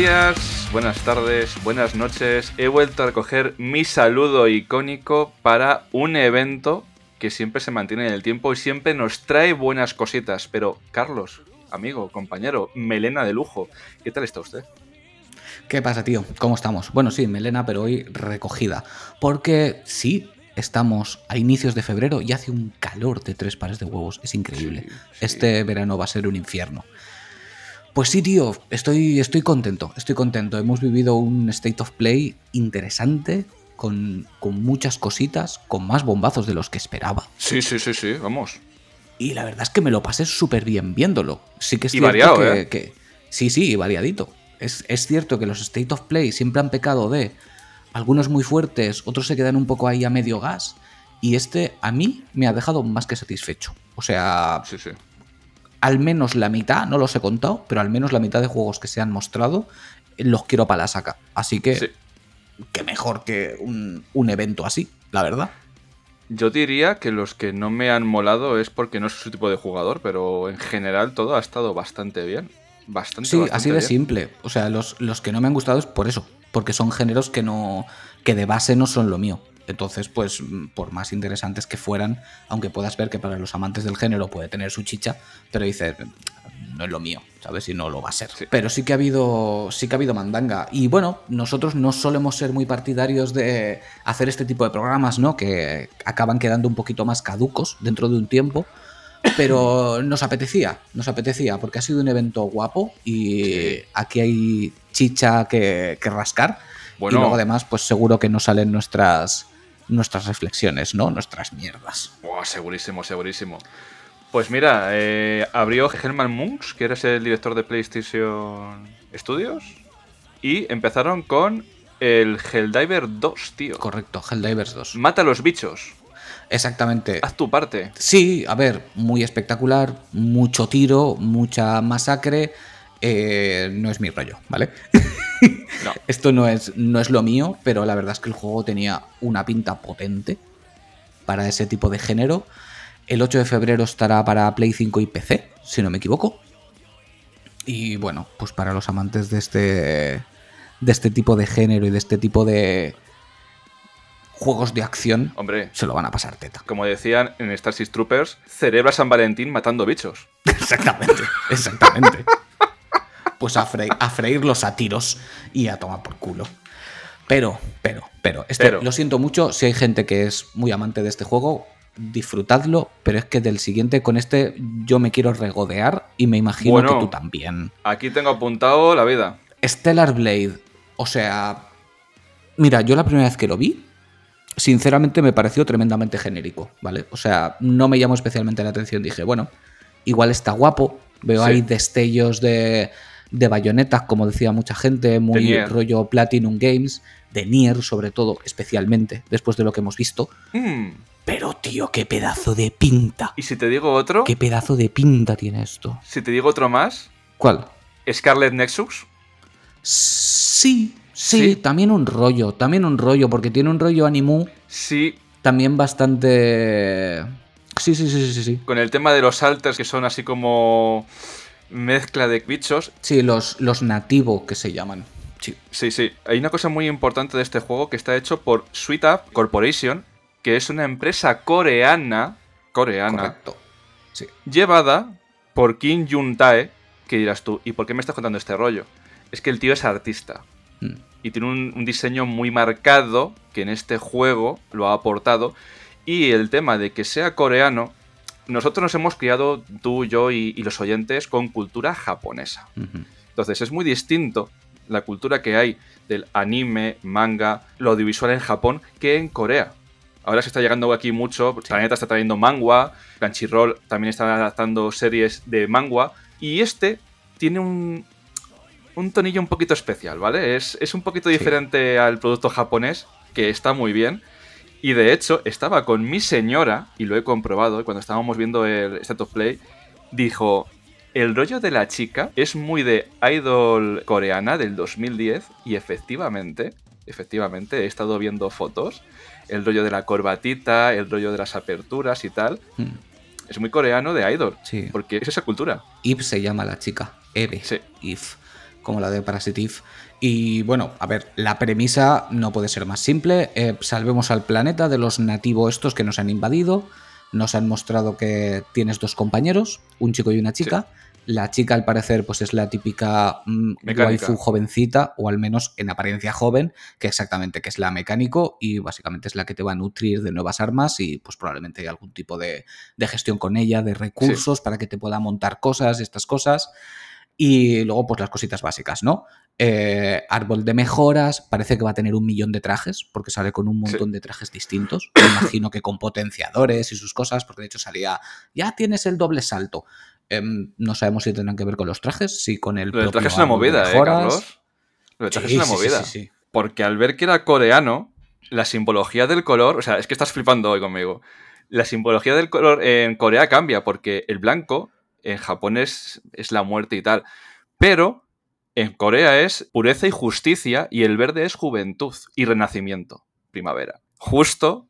Días, buenas tardes, buenas noches. He vuelto a recoger mi saludo icónico para un evento que siempre se mantiene en el tiempo y siempre nos trae buenas cositas. Pero, Carlos, amigo, compañero, melena de lujo, ¿qué tal está usted? ¿Qué pasa, tío? ¿Cómo estamos? Bueno, sí, melena, pero hoy recogida. Porque sí, estamos a inicios de febrero y hace un calor de tres pares de huevos. Es increíble. Este verano va a ser un infierno. Pues sí, tío, estoy, estoy contento, estoy contento. Hemos vivido un state of play interesante, con, con, muchas cositas, con más bombazos de los que esperaba. Sí, sí, sí, sí, vamos. Y la verdad es que me lo pasé súper bien viéndolo. Sí que es y cierto variado, que, ¿eh? que, Sí, sí, variadito. Es, es cierto que los state of play siempre han pecado de algunos muy fuertes, otros se quedan un poco ahí a medio gas. Y este a mí me ha dejado más que satisfecho. O sea, Sí, sí. Al menos la mitad, no los he contado, pero al menos la mitad de juegos que se han mostrado eh, los quiero para la saca. Así que, Sí. que mejor que un, un evento así, la verdad. Yo diría que los que no me han molado es porque no soy su tipo de jugador, pero en general todo ha estado bastante bien. Bastante, Sí, bastante así de bien. simple. O sea, los, los que no me han gustado es por eso. Porque son géneros que no. que de base no son lo mío. Entonces, pues, mm, por más interesantes que fueran, aunque puedas ver que para los amantes del género puede tener su chicha, pero dices, no es lo mío, ¿sabes? Y no lo va a ser. Sí. Pero sí que ha habido. sí que ha habido mandanga. Y bueno, nosotros no solemos ser muy partidarios de hacer este tipo de programas, ¿no? Que acaban quedando un poquito más caducos dentro de un tiempo. Pero nos apetecía, nos apetecía, porque ha sido un evento guapo y Sí. aquí hay chicha que, que rascar. Bueno. Y luego además, pues seguro que nos salen nuestras, nuestras reflexiones, ¿no? Nuestras mierdas. Buah, segurísimo, segurísimo. Pues mira, eh, abrió Herman Munks, que eres el director de PlayStation Studios, y empezaron con el Helldiver 2, tío. Correcto, Helldivers 2. Mata a los bichos, Exactamente. haz tu parte. Sí, a ver, muy espectacular, mucho tiro, mucha masacre. eh, no es mi rollo, ¿vale? No. Esto no es, no es lo mío, pero la verdad es que el juego tenía una pinta potente para ese tipo de género. El 8 de febrero estará para Play 5 y PC, si no me equivoco. Y bueno, pues para los amantes de este, de este tipo de género y de este tipo de juegos de acción, Hombre, se lo van a pasar teta. como decían en Starship Troopers, celebra San Valentín matando bichos. Exactamente, exactamente. Pues a, fre- a freírlos a tiros y a tomar por culo. Pero, pero, pero, este, Pero. lo siento mucho, si hay gente que es muy amante de este juego, disfrutadlo, pero es que del siguiente con este yo me quiero regodear y me imagino Bueno. que tú también. Aquí tengo apuntado la vida. Stellar Blade, o sea, mira, yo la primera vez que lo vi, sinceramente me pareció tremendamente genérico, ¿vale? O sea, no me llamó especialmente la atención, dije, bueno, igual está guapo, veo Sí. ahí destellos de, de bayonetas, como decía mucha gente, muy rollo Platinum Games, de Nier sobre todo, especialmente, después de lo que hemos visto. Mm, Pero tío, qué pedazo de pinta. Y si te digo otro, Qué pedazo de pinta tiene esto. si te digo otro más, ¿Cuál? Scarlet Nexus. Sí, sí, Sí. también un rollo, también un rollo, porque tiene un rollo animu Sí, también bastante... Sí, sí, sí, sí, sí. con el tema de los alters que son así como mezcla de bichos. Sí, los, los nativo que se llaman. Sí. Sí, sí. Hay una cosa muy importante de este juego que está hecho por Sweet Up Corporation, que es una empresa coreana, coreana, Correcto. Sí. llevada por Kim Jun Tae, que dirás tú, ¿y por qué me estás contando este rollo? Es que el tío es artista Mm. y tiene un, un diseño muy marcado que en este juego lo ha aportado. Y el tema de que sea coreano, nosotros nos hemos criado, tú, yo y, y los oyentes, con cultura japonesa. Entonces es muy distinto la cultura que hay del anime, manga, lo audiovisual en Japón que en Corea. Ahora se está llegando aquí mucho, Planeta está trayendo manga, Crunchyroll también está adaptando series de manga, y este tiene un, un tonillo un poquito especial, ¿vale? Es, es un poquito Sí. diferente al producto japonés, que está muy bien. Y de hecho, estaba con mi señora, y lo he comprobado, cuando estábamos viendo el State of Play, dijo, el rollo de la chica es muy de idol coreana del 2010, y efectivamente, efectivamente, he estado viendo fotos, el rollo de la corbatita, el rollo de las aperturas y tal, Mm. es muy coreano de idol, Sí. porque es esa cultura. Eve se llama la chica. Eve. Sí. Eve. Como la de Parasitive. Y bueno, a ver, la premisa no puede ser más simple. Eh, salvemos al planeta de los nativos estos que nos han invadido. Nos han mostrado que tienes dos compañeros, un chico y una chica. La chica, al parecer, pues es la típica mm, Mecánica. waifu jovencita, o al menos en apariencia joven, que exactamente que es la mecánico y básicamente es la que te va a nutrir de nuevas armas y pues probablemente hay algún tipo de, de gestión con ella, de recursos para que te pueda montar cosas, estas cosas. Y luego, pues las cositas básicas, ¿no? Eh, árbol de mejoras, parece que va a tener un millón de trajes, porque sale con un montón de trajes distintos. Me imagino que con potenciadores y sus cosas, porque de hecho salía, ya tienes el doble salto. Em, no sabemos si tendrán que ver con los trajes, si con el. Lo del traje es una movida, ¿eh. Carlos? Lo del traje Sí, es una sí, movida. sí, sí. Porque al ver que era coreano, la simbología del color, o sea, es que estás flipando hoy conmigo. La simbología del color en Corea cambia porque el blanco en Japón es, es la muerte y tal. Pero en Corea es pureza y justicia y el verde es juventud y renacimiento, primavera. Justo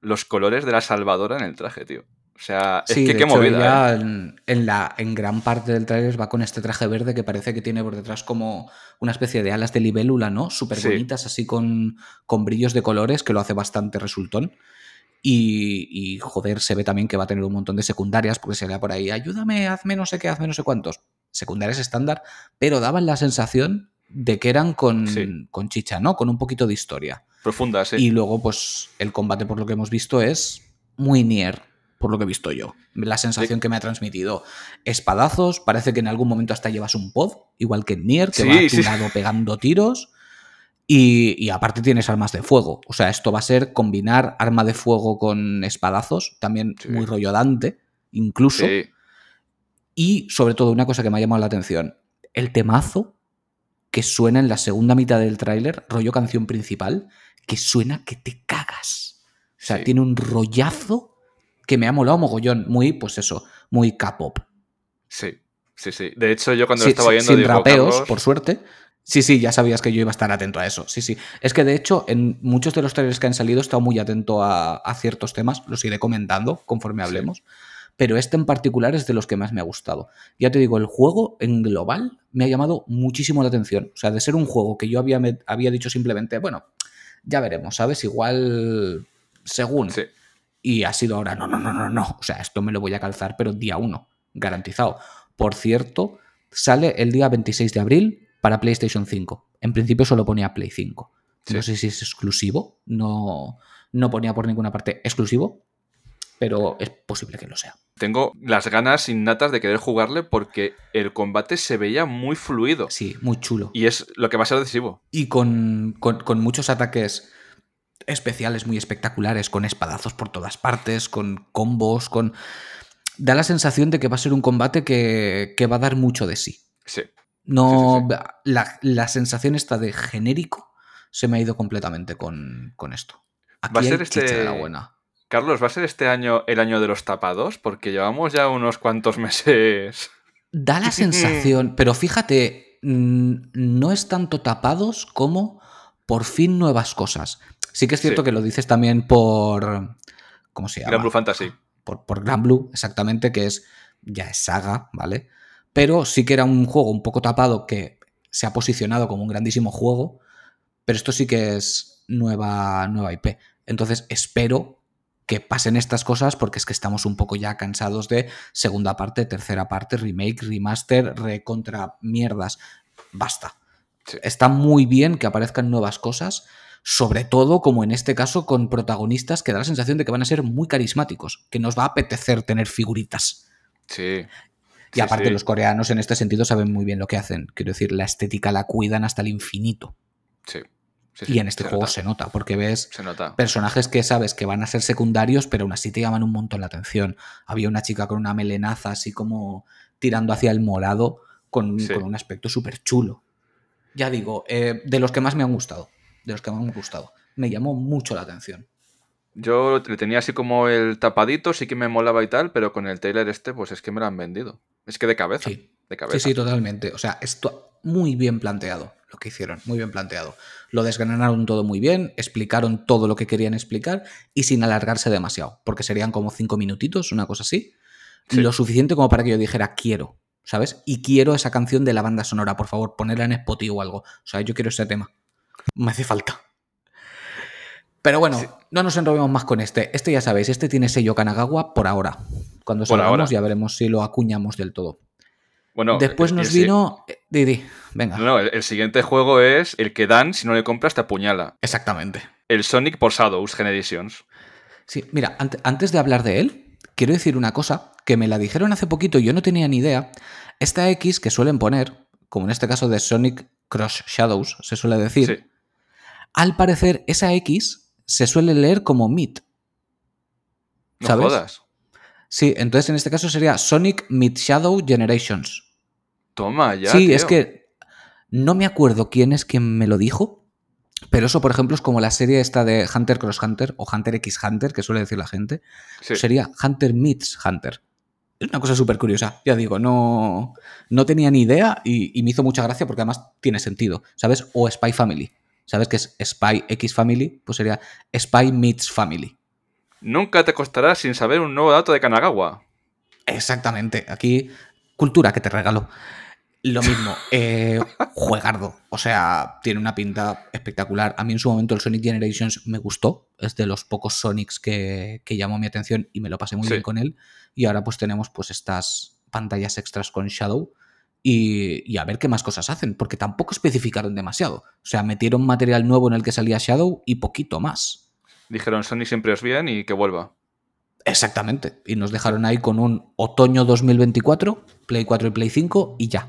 los colores de la salvadora en el traje, tío. O sea, es Sí, que de qué hecho, movida. ella ¿eh? en, en la, en gran parte del tráiler va con este traje verde que parece que tiene por detrás como una especie de alas de libélula, ¿no? Súper Sí. bonitas, así con, con brillos de colores, que lo hace bastante resultón. Y, y, joder, se ve también que va a tener un montón de secundarias, porque se lea por ahí, ayúdame, hazme no sé qué, hazme no sé cuántos. Secundarias estándar, pero daban la sensación de que eran con, Sí. con chicha, ¿no? Con un poquito de historia. Profunda, sí. Y luego, pues, el combate, por lo que hemos visto, es muy Nier, por lo que he visto yo. La sensación que me ha transmitido. Espadazos, parece que en algún momento hasta llevas un pod, igual que en Nier, que Sí, va a tu lado pegando tiros. Y, y aparte tienes armas de fuego. O sea, esto va a ser combinar arma de fuego con espadazos, también Sí. muy rollo Dante, incluso. Sí. Y sobre todo, una cosa que me ha llamado la atención: el temazo que suena en la segunda mitad del tráiler, rollo canción principal, que suena que te cagas. O sea, Sí. tiene un rollazo que me ha molado mogollón. Muy, pues eso, muy K-pop. Sí, sí, sí. De hecho, yo cuando lo estaba viendo sin digo, rapeos, Carlos, por suerte. Sí, sí, ya sabías que yo iba a estar atento a eso. Sí, sí. Es que de hecho, en muchos de los trailers que han salido he estado muy atento a, a ciertos temas. Los iré comentando conforme Sí. hablemos. Pero este en particular es de los que más me ha gustado. Ya te digo, el juego en global me ha llamado muchísimo la atención. O sea, de ser un juego que yo había, me- había dicho simplemente, bueno, ya veremos, ¿sabes? Igual según. Sí, Y ha sido ahora, no, no, no, no, no. O sea, esto me lo voy a calzar, pero día uno, garantizado. Por cierto, sale el día 26 de abril para PlayStation 5. En principio solo ponía Play 5. No sé si es exclusivo, no, no ponía por ninguna parte exclusivo, pero es posible que lo sea. tengo las ganas innatas de querer jugarle porque el combate se veía muy fluido. Sí, muy chulo. Y es lo que va a ser decisivo. Y con, con- con muchos ataques especiales muy espectaculares, con espadazos por todas partes, con combos, con... Da la sensación de que va a ser un combate que, que va a dar mucho de sí. Sí. No, Sí, La, la sensación esta de genérico se me ha ido completamente con, con esto. Aquí Va a ser este- de la buena. Carlos, ¿va a ser este año el año de los tapados? Porque llevamos ya unos cuantos meses. Da la sensación, pero fíjate, mm, no es tanto tapados como por fin nuevas cosas. Sí que es cierto que lo dices también por... ¿Cómo se llama? Gran Blue Fantasy. por, por Gran Blue, exactamente, que es ya es saga, ¿vale? Pero sí que era un juego un poco tapado que se ha posicionado como un grandísimo juego, pero esto sí que es nueva, nueva IP. Entonces espero que pasen estas cosas porque es que estamos un poco ya cansados de segunda parte, tercera parte, remake, remaster, recontra mierdas. Basta. Sí. Está muy bien que aparezcan nuevas cosas, sobre todo como en este caso con protagonistas que da la sensación de que van a ser muy carismáticos, que nos va a apetecer tener figuritas. Sí. Y Sí, aparte sí. los coreanos en este sentido saben muy bien lo que hacen. Quiero decir, la estética la cuidan hasta el infinito. Sí. Sí, sí, Y en este se juego nota, se nota, porque ves nota. personajes que sabes que van a ser secundarios, pero aún así te llaman un montón la atención. Había una chica con una melenaza así como tirando hacia el morado, con, Sí. con un aspecto súper chulo. Ya digo, eh, de los que más me han gustado. De los que más me han gustado. Me llamó mucho la atención. Yo le tenía así como el tapadito, sí que me molaba y tal, pero con el Taylor este, pues es que me lo han vendido. Es que de cabeza. Sí. De cabeza. Sí, sí, totalmente. O sea, esto muy bien planteado lo que hicieron, muy bien planteado. Lo desgranaron todo muy bien, explicaron todo lo que querían explicar y sin alargarse demasiado, porque serían como cinco minutitos, una cosa así. Sí. Lo suficiente como para que yo dijera quiero. ¿sabes? Y quiero esa canción de la banda sonora, por favor, ponerla en Spotify o algo. O sea, yo quiero ese tema. Me hace falta. Pero bueno, no nos enrobemos más con este. Este ya sabéis, este tiene sello Kanagawa por ahora. Cuando salgamos ya veremos si lo acuñamos del todo. Bueno, Después nos vino. Eh, Didi, venga. No, el, siguiente juego es el que dan si no le compras te apuñala. Exactamente. El Sonic por Shadows Generations. Sí, mira, antes de hablar de él, quiero decir una cosa que me la dijeron hace poquito y yo no tenía ni idea. Esta X que suelen poner, como en este caso de Sonic Cross Shadows, se suele decir. Al parecer, esa X se suele leer como MIT. ¿Sabes? No jodas. Sí, entonces en este caso sería Sonic Mid Shadow Generations. Toma, ya. Sí, es que no me acuerdo quién es quien me lo dijo, pero eso, por ejemplo, es como la serie esta de Hunter Cross Hunter o Hunter X Hunter, que suele decir la gente. Sería Hunter Meets Hunter. Es una cosa súper curiosa, ya digo, no, no tenía ni idea y, y, me hizo mucha gracia porque además tiene sentido, ¿sabes? O Spy Family. ¿Sabes qué es Spy X Family? Pues sería Spy Meets Family. Nunca te costará sin saber un nuevo dato de Kanagawa. Exactamente. Aquí, cultura que te regalo. Lo mismo, eh, juegardo. O sea, tiene una pinta espectacular. A mí en su momento el Sonic Generations me gustó. Es de los pocos Sonics que, llamó mi atención y me lo pasé muy bien con él. Y ahora pues tenemos pues estas pantallas extras con Shadow. Y, y, a ver qué más cosas hacen, porque tampoco especificaron demasiado. O sea, metieron material nuevo en el que salía Shadow y poquito más. Dijeron Sony siempre os bien y que vuelva. Exactamente. Y nos dejaron ahí con un otoño 2024, Play 4 y Play 5 y ya.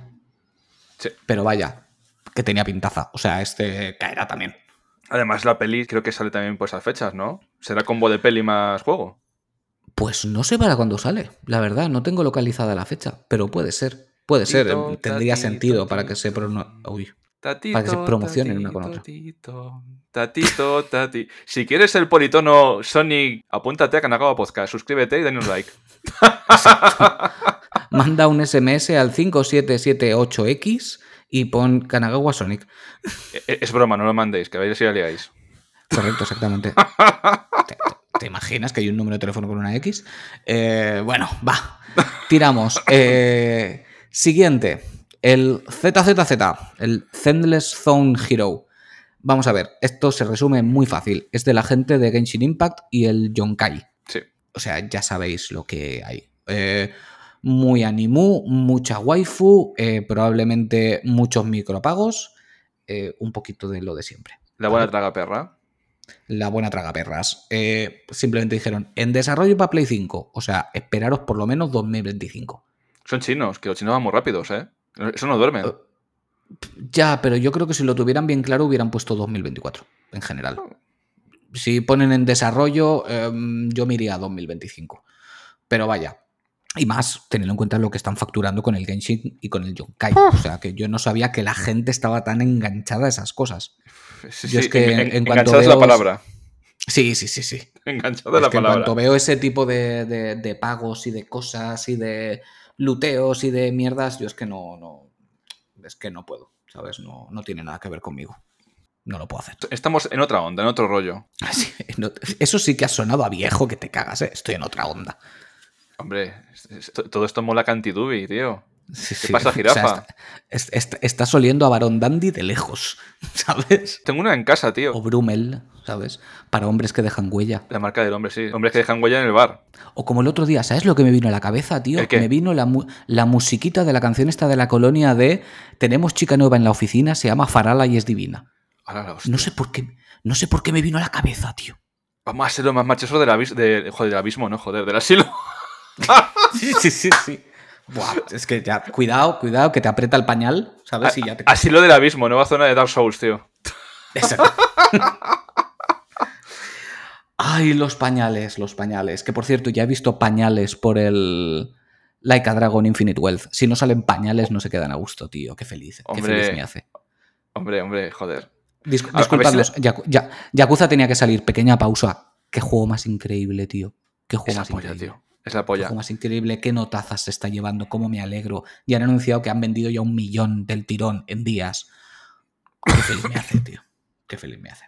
Sí. Pero vaya, que tenía pintaza. O sea, este caerá también. Además, la peli creo que sale también por esas fechas, ¿no? ¿Será combo de peli más juego? Pues no sé para cuándo sale, la verdad, no tengo localizada la fecha, pero puede ser. Puede ser, tendría sentido para que se pronuncie. Tatito, para que se promocionen una con otra. Tatito, tati. Si quieres el politono Sonic, apúntate a Kanagawa Podcast, suscríbete y dale un like. Manda un SMS al 5778X y pon Kanagawa Sonic. E, es, broma, no lo mandéis, que vais a ir liáis. Correcto, exactamente. ¿Te, imaginas que hay un número de teléfono con una X? Eh, bueno, va. Tiramos. Eh, siguiente. El ZZZ, el Zenless Zone Hero. Vamos a ver, esto se resume muy fácil. Es de la gente de Genshin Impact y el Yonkai. Sí. O sea, ya sabéis lo que hay. Eh, muy animu, mucha waifu, eh, probablemente muchos micropagos, eh, un poquito de lo de siempre. La buena traga perra. La buena traga perras. simplemente dijeron, en desarrollo para Play 5. O sea, esperaros por lo menos 2025. Son chinos, que los chinos van muy rápidos, ¿eh? Eso no duerme. Eh, ya, pero yo creo que si lo tuvieran bien claro hubieran puesto 2024 en general. Si ponen en desarrollo, em, yo me iría a 2025. Pero vaya. Y más, teniendo en cuenta lo que están facturando con el Genshin y con el Yonkai. O sea, que yo no sabía que la gente estaba tan enganchada a esas cosas. Sí, es que en, cuanto veo... la palabra. Sí, sí, sí, sí. Enganchada la palabra. En cuanto veo ese tipo de pagos y de cosas y de luteos y de mierdas, yo es que no, no, es que no puedo, ¿sabes? No, no tiene nada que ver conmigo. No lo puedo hacer. Estamos en otra onda, en otro rollo. Eso sí que ha sonado a viejo que te cagas, ¿eh? Estoy en otra onda. Hombre, todo esto mola cantidubi, tío. ¿Qué pasa, jirafa? estás oliendo a Barón Dandy de lejos, ¿sabes? Tengo una en casa, tío. O Brumel, ¿sabes? Para hombres que dejan huella. La marca del hombre, sí. Hombres que dejan huella en el bar. O como el otro día, ¿sabes lo que me vino a la cabeza, tío? Me vino la, la musiquita de la canción esta de la colonia de Tenemos chica nueva en la oficina, se llama Farala y es divina. no sé por qué, no sé por qué me vino a la cabeza, tío. Vamos a ser lo más machoso del, abismo, de, joder, del abismo, no, joder, del asilo. sí, sí, sí, sí. Buah, es que ya, cuidado, cuidado, que te aprieta el pañal, ¿sabes? ya Asilo del abismo, nueva zona de Dark Souls, tío. Exacto. Ay, los pañales, los pañales. Que por cierto, ya he visto pañales por el Like a Dragon Infinite Wealth. Si no salen pañales, no se quedan a gusto, tío. Qué feliz, qué feliz me hace. Hombre, hombre, joder. disculpadlos, Yakuza tenía que salir. Pequeña pausa. Qué juego más increíble, tío. Qué juego más increíble. Tío. Es la polla. Qué más increíble. Qué notazas se está llevando. Cómo me alegro. Y han anunciado que han vendido ya un millón del tirón en días. Qué feliz me hace, tío. Qué feliz me hace.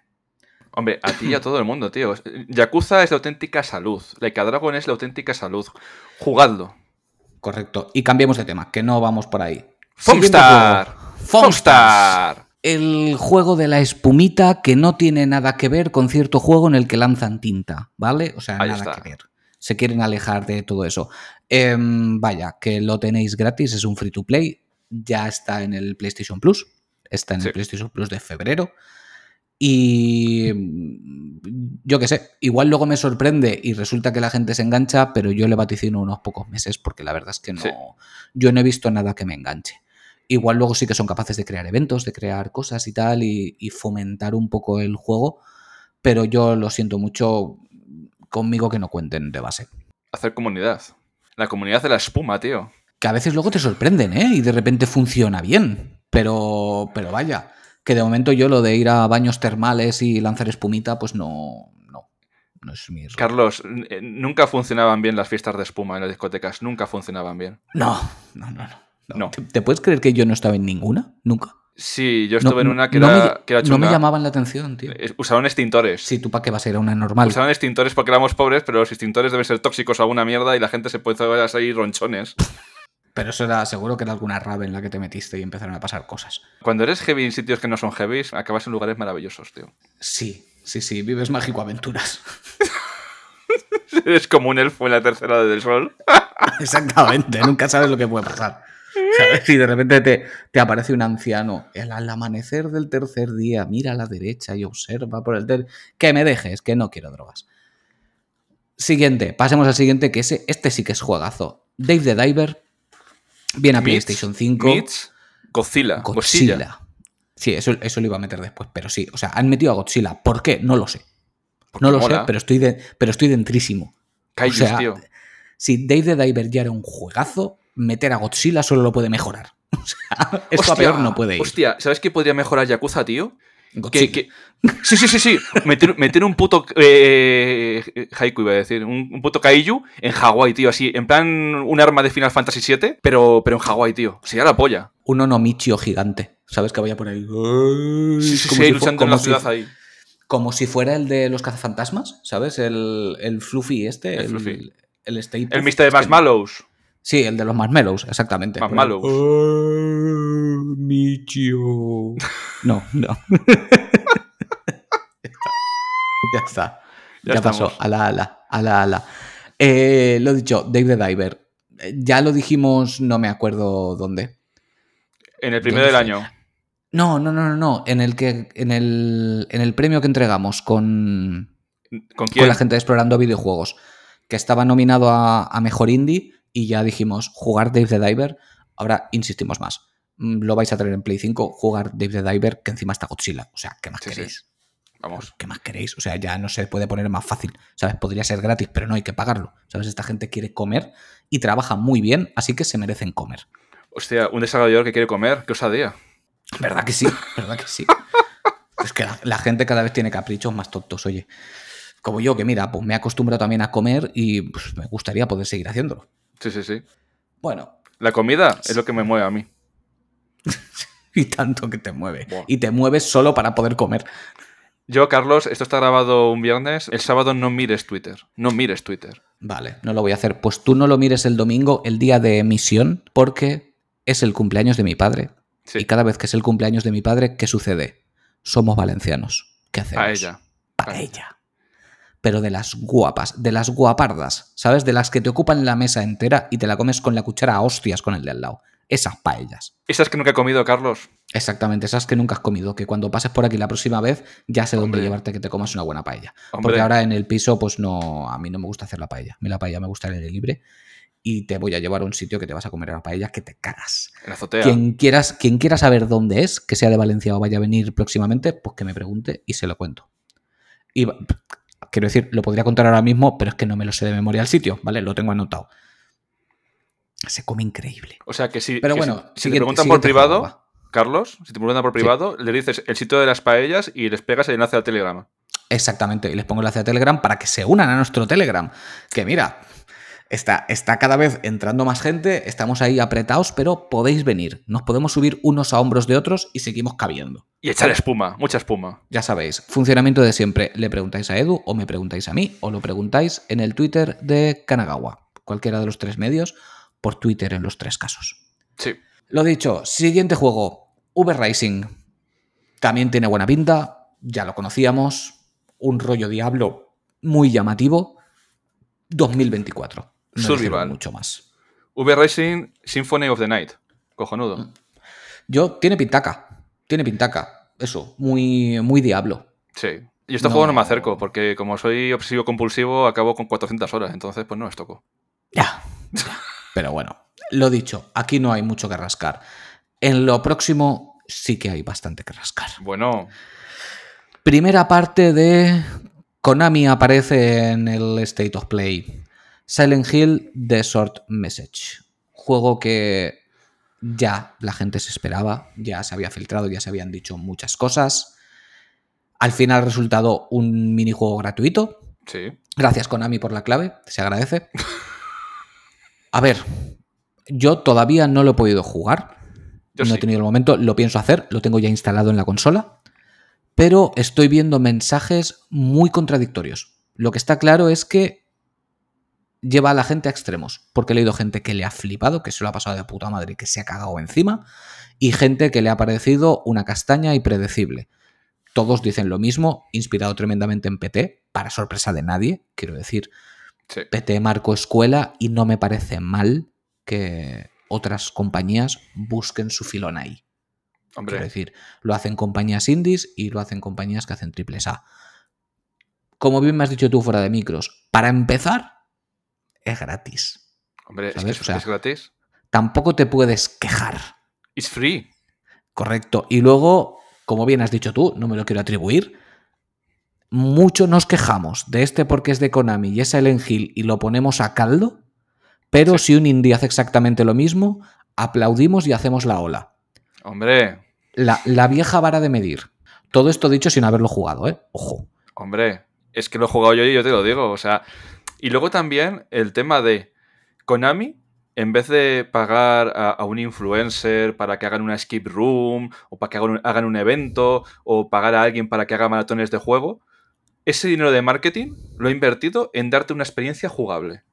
Hombre, a ti y a todo el mundo, tío. Yakuza es la auténtica salud. Like a Dragon es la auténtica salud. Jugadlo. Correcto. Y cambiemos de tema, que no vamos por ahí. Juego. Foamstar. El juego de la espumita que no tiene nada que ver con cierto juego en el que lanzan tinta, ¿vale? O sea, Ahí nada está. que ver. Se quieren alejar de todo eso. Em, vaya, que lo tenéis gratis, es un free to play. Ya está en el PlayStation Plus. Está en Sí. el PlayStation Plus de febrero. Y mm, yo qué sé, igual luego me sorprende y resulta que la gente se engancha, pero yo le vaticino unos pocos meses porque la verdad es que no, Sí. yo no he visto nada que me enganche. Igual luego sí que son capaces de crear eventos, de crear cosas y tal, y, y fomentar un poco el juego, pero yo lo siento mucho conmigo que no cuenten de base. Hacer comunidad. La comunidad de la espuma, tío. Que a veces luego te sorprenden, ¿eh? Y de repente funciona bien, pero, pero vaya, que de momento yo lo de ir a baños termales y lanzar espumita, pues no, no, no es mi rollo. Carlos, eh, nunca funcionaban bien las fiestas de espuma en las discotecas. Nunca funcionaban bien. No, no, no, no. no. No. ¿Te, te puedes creer que yo no estaba en ninguna? Nunca. Sí, yo No- estuve en una que, no me era, que era no me llamaban la atención, tío. Eh, Usaban extintores. Sí, tú para qué vas a ir a una normal. Usaban extintores porque éramos pobres, pero los extintores deben ser tóxicos o alguna mierda y la gente se puede a salir ronchones. Pero eso era seguro que era alguna rave en la que te metiste y empezaron a pasar cosas. Cuando eres heavy en sitios que no son heavy, acabas en lugares maravillosos, tío. Sí, sí, sí, vives mágico aventuras. Eres como un elfo en la tercera del sol. Exactamente, nunca sabes lo que puede pasar. ¿Sabes? Y de repente te, te aparece un anciano. El, al amanecer del tercer día, mira a la derecha y observa por el ter... Que me dejes, que no quiero drogas. Siguiente, pasemos al siguiente, que ese, este sí que es juegazo. Dave the Diver viene a PlayStation 5. Meets Godzilla. Godzilla. Godzilla. Sí, eso, eso lo iba a meter después, pero sí. O sea, han metido a Godzilla. ¿Por qué? No lo sé. Porque No lo mola. sé, pero estoy, de, pero estoy dentrísimo. Kaijus, o sea, tío. Si Dave the Diver ya era un juegazo, meter a Godzilla solo lo puede mejorar. O sea, esto a peor no puede ir. Hostia, ¿sabes qué podría mejorar Yakuza, tío? Que, que- Sí, sí, sí, sí. Meter, meter un puto. Eh, haiku iba a decir. Un, un puto kaiju en Hawái, tío. Así, en plan un arma de Final Fantasy VII, pero, pero en Hawái, tío. Sería la polla. Un onomichio gigante. ¿Sabes que vaya por ahí? Sí, sí, Como sí, si fu- luchando en la como si ciudad fu- ahí. Como si fuera el de los cazafantasmas, ¿sabes? El, el Fluffy este. El El, Fluffy. el El Puft, Mr. que- Marshmallows. Sí, el de los marshmallows, exactamente. Marshmallows. Michio. No, no. ya está. Ya Ya, pasó. Ala, ala, ala, ala. Eh, lo dicho, Dave the Diver. Ya lo dijimos, no me acuerdo dónde. En el primero del ¿Dónde año. No, no, no, no, no. En el que. En el, en el premio que entregamos con, ¿Con la gente explorando videojuegos. Que estaba nominado a, a mejor indie. Y ya dijimos, jugar Dave the Diver. Ahora insistimos más. Mm, Lo vais a tener en Play 5, jugar Dave the Diver, que encima está Godzilla. O sea, ¿qué más Sí, sí. queréis? Vamos. ¿Qué más queréis? O sea, ya no se puede poner más fácil. ¿Sabes? Podría ser gratis, pero no hay que pagarlo. ¿Sabes? Esta gente quiere comer y trabaja muy bien, así que se merecen comer. Hostia, un desarrollador que quiere comer. ¿Qué osadía? ¿Verdad que sí? ¿Verdad que sí? Es que la, la gente cada vez tiene caprichos más tontos, oye. Como yo, que mira, pues me he acostumbrado también a comer y pues, me gustaría poder seguir haciéndolo. Sí, sí, sí. Bueno, La comida es lo que me mueve a mí. y tanto que te mueve. Buah. Y te mueves solo para poder comer. Yo, Carlos, esto está grabado un viernes. El sábado no mires Twitter. No mires Twitter. Vale, no lo voy a hacer. Pues tú no lo mires el domingo, el día de emisión, porque es el cumpleaños de mi padre. Sí. Y cada vez que es el cumpleaños de mi padre, ¿qué sucede? Somos valencianos. ¿Qué hacemos? Paella. Paella. Pero de las guapas, de las guapardas, ¿sabes? De las que te ocupan la mesa entera y te la comes con la cuchara a hostias con el de al lado. Esas paellas. Esas que nunca he comido, Carlos. Exactamente, esas que nunca has comido, que cuando pases por aquí la próxima vez ya sé dónde llevarte que te comas una buena paella. Hombre. Porque ahora en el piso, pues no, a mí no me gusta hacer la paella. A mí la paella me gusta el aire libre y te voy a llevar a un sitio que te vas a comer la paella que te cagas. En la azotea. Quien, quieras, quien quiera saber dónde es, que sea de Valencia o vaya a venir próximamente, pues que me pregunte y se lo cuento. Y quiero decir, lo podría contar ahora mismo, pero es que no me lo sé de memoria el sitio, ¿vale? Lo tengo anotado. Se come increíble. O sea que si, Pero que bueno, si- si, te preguntan por privado. Carlos, si te preguntan por privado, le dices el sitio de las paellas y les pegas el enlace al Telegram. Exactamente, y les pongo el enlace a Telegram para que se unan a nuestro Telegram. Que mira, está, está cada vez entrando más gente, estamos ahí apretados, pero podéis venir. Nos podemos subir unos a hombros de otros y seguimos cabiendo. Y echar espuma, mucha espuma. Ya sabéis, funcionamiento de siempre. Le preguntáis a Edu o me preguntáis a mí o lo preguntáis en el Twitter de Kanagawa. Cualquiera de los tres medios por Twitter en los tres casos. Sí. Lo dicho, siguiente juego, Uber Racing. También tiene buena pinta, ya lo conocíamos, un rollo Diablo muy llamativo. 2024. No Survival. mucho más. V Racing Symphony of the Night. Cojonudo. Mm. Yo, tiene pintaca. Tiene pintaca. Eso, muy, muy Diablo. Sí. Y este No. juego no me acerco, porque como soy obsesivo compulsivo, acabo con 400 horas, entonces pues no les toco. Ya. ya. Pero bueno, lo dicho, aquí no hay mucho que rascar. En lo próximo sí que hay bastante que rascar. Bueno, Primera parte de Konami aparece en el State of Play. Silent Hill The Short Message. Juego que ya la gente se esperaba, ya se había filtrado, ya se habían dicho muchas cosas. Al final ha resultado un minijuego gratuito. sí. Gracias Konami por la clave, se agradece. A ver, yo todavía no lo he podido jugar. Yo no sí. he tenido el momento, lo pienso hacer, lo tengo ya instalado en la consola. Pero estoy viendo mensajes muy contradictorios. Lo que está claro es que lleva a la gente a extremos. Porque he leído gente que le ha flipado, que se lo ha pasado de puta madre, que se ha cagado encima. Y gente que le ha parecido una castaña y predecible. Todos dicen lo mismo, inspirado tremendamente en PT, para sorpresa de nadie, quiero decir. Sí. PT marcó escuela y no me parece mal que otras compañías busquen su filón ahí. Quiero decir, lo hacen compañías indies y lo hacen compañías que hacen triples A. Como bien me has dicho tú fuera de micros, para empezar, es gratis. hombre, es que O sea- es gratis. Tampoco te puedes quejar, It's free. correcto. Y luego, como bien has dicho tú, no me lo quiero atribuir, mucho nos quejamos de este porque es de Konami y es Silent Hill y lo ponemos a caldo, pero Sí. si un indie hace exactamente lo mismo, aplaudimos y hacemos la ola. Hombre, La, la vieja vara de medir. Todo esto dicho sin haberlo jugado, ¿eh? Ojo. hombre, es que lo he jugado yo y yo te lo digo. O sea, y luego también el tema de Konami, en vez de pagar a, a un influencer para que hagan una skip room, o para que hagan un, hagan un evento, o pagar a alguien para que haga maratones de juego, ese dinero de marketing lo ha invertido en darte una experiencia jugable.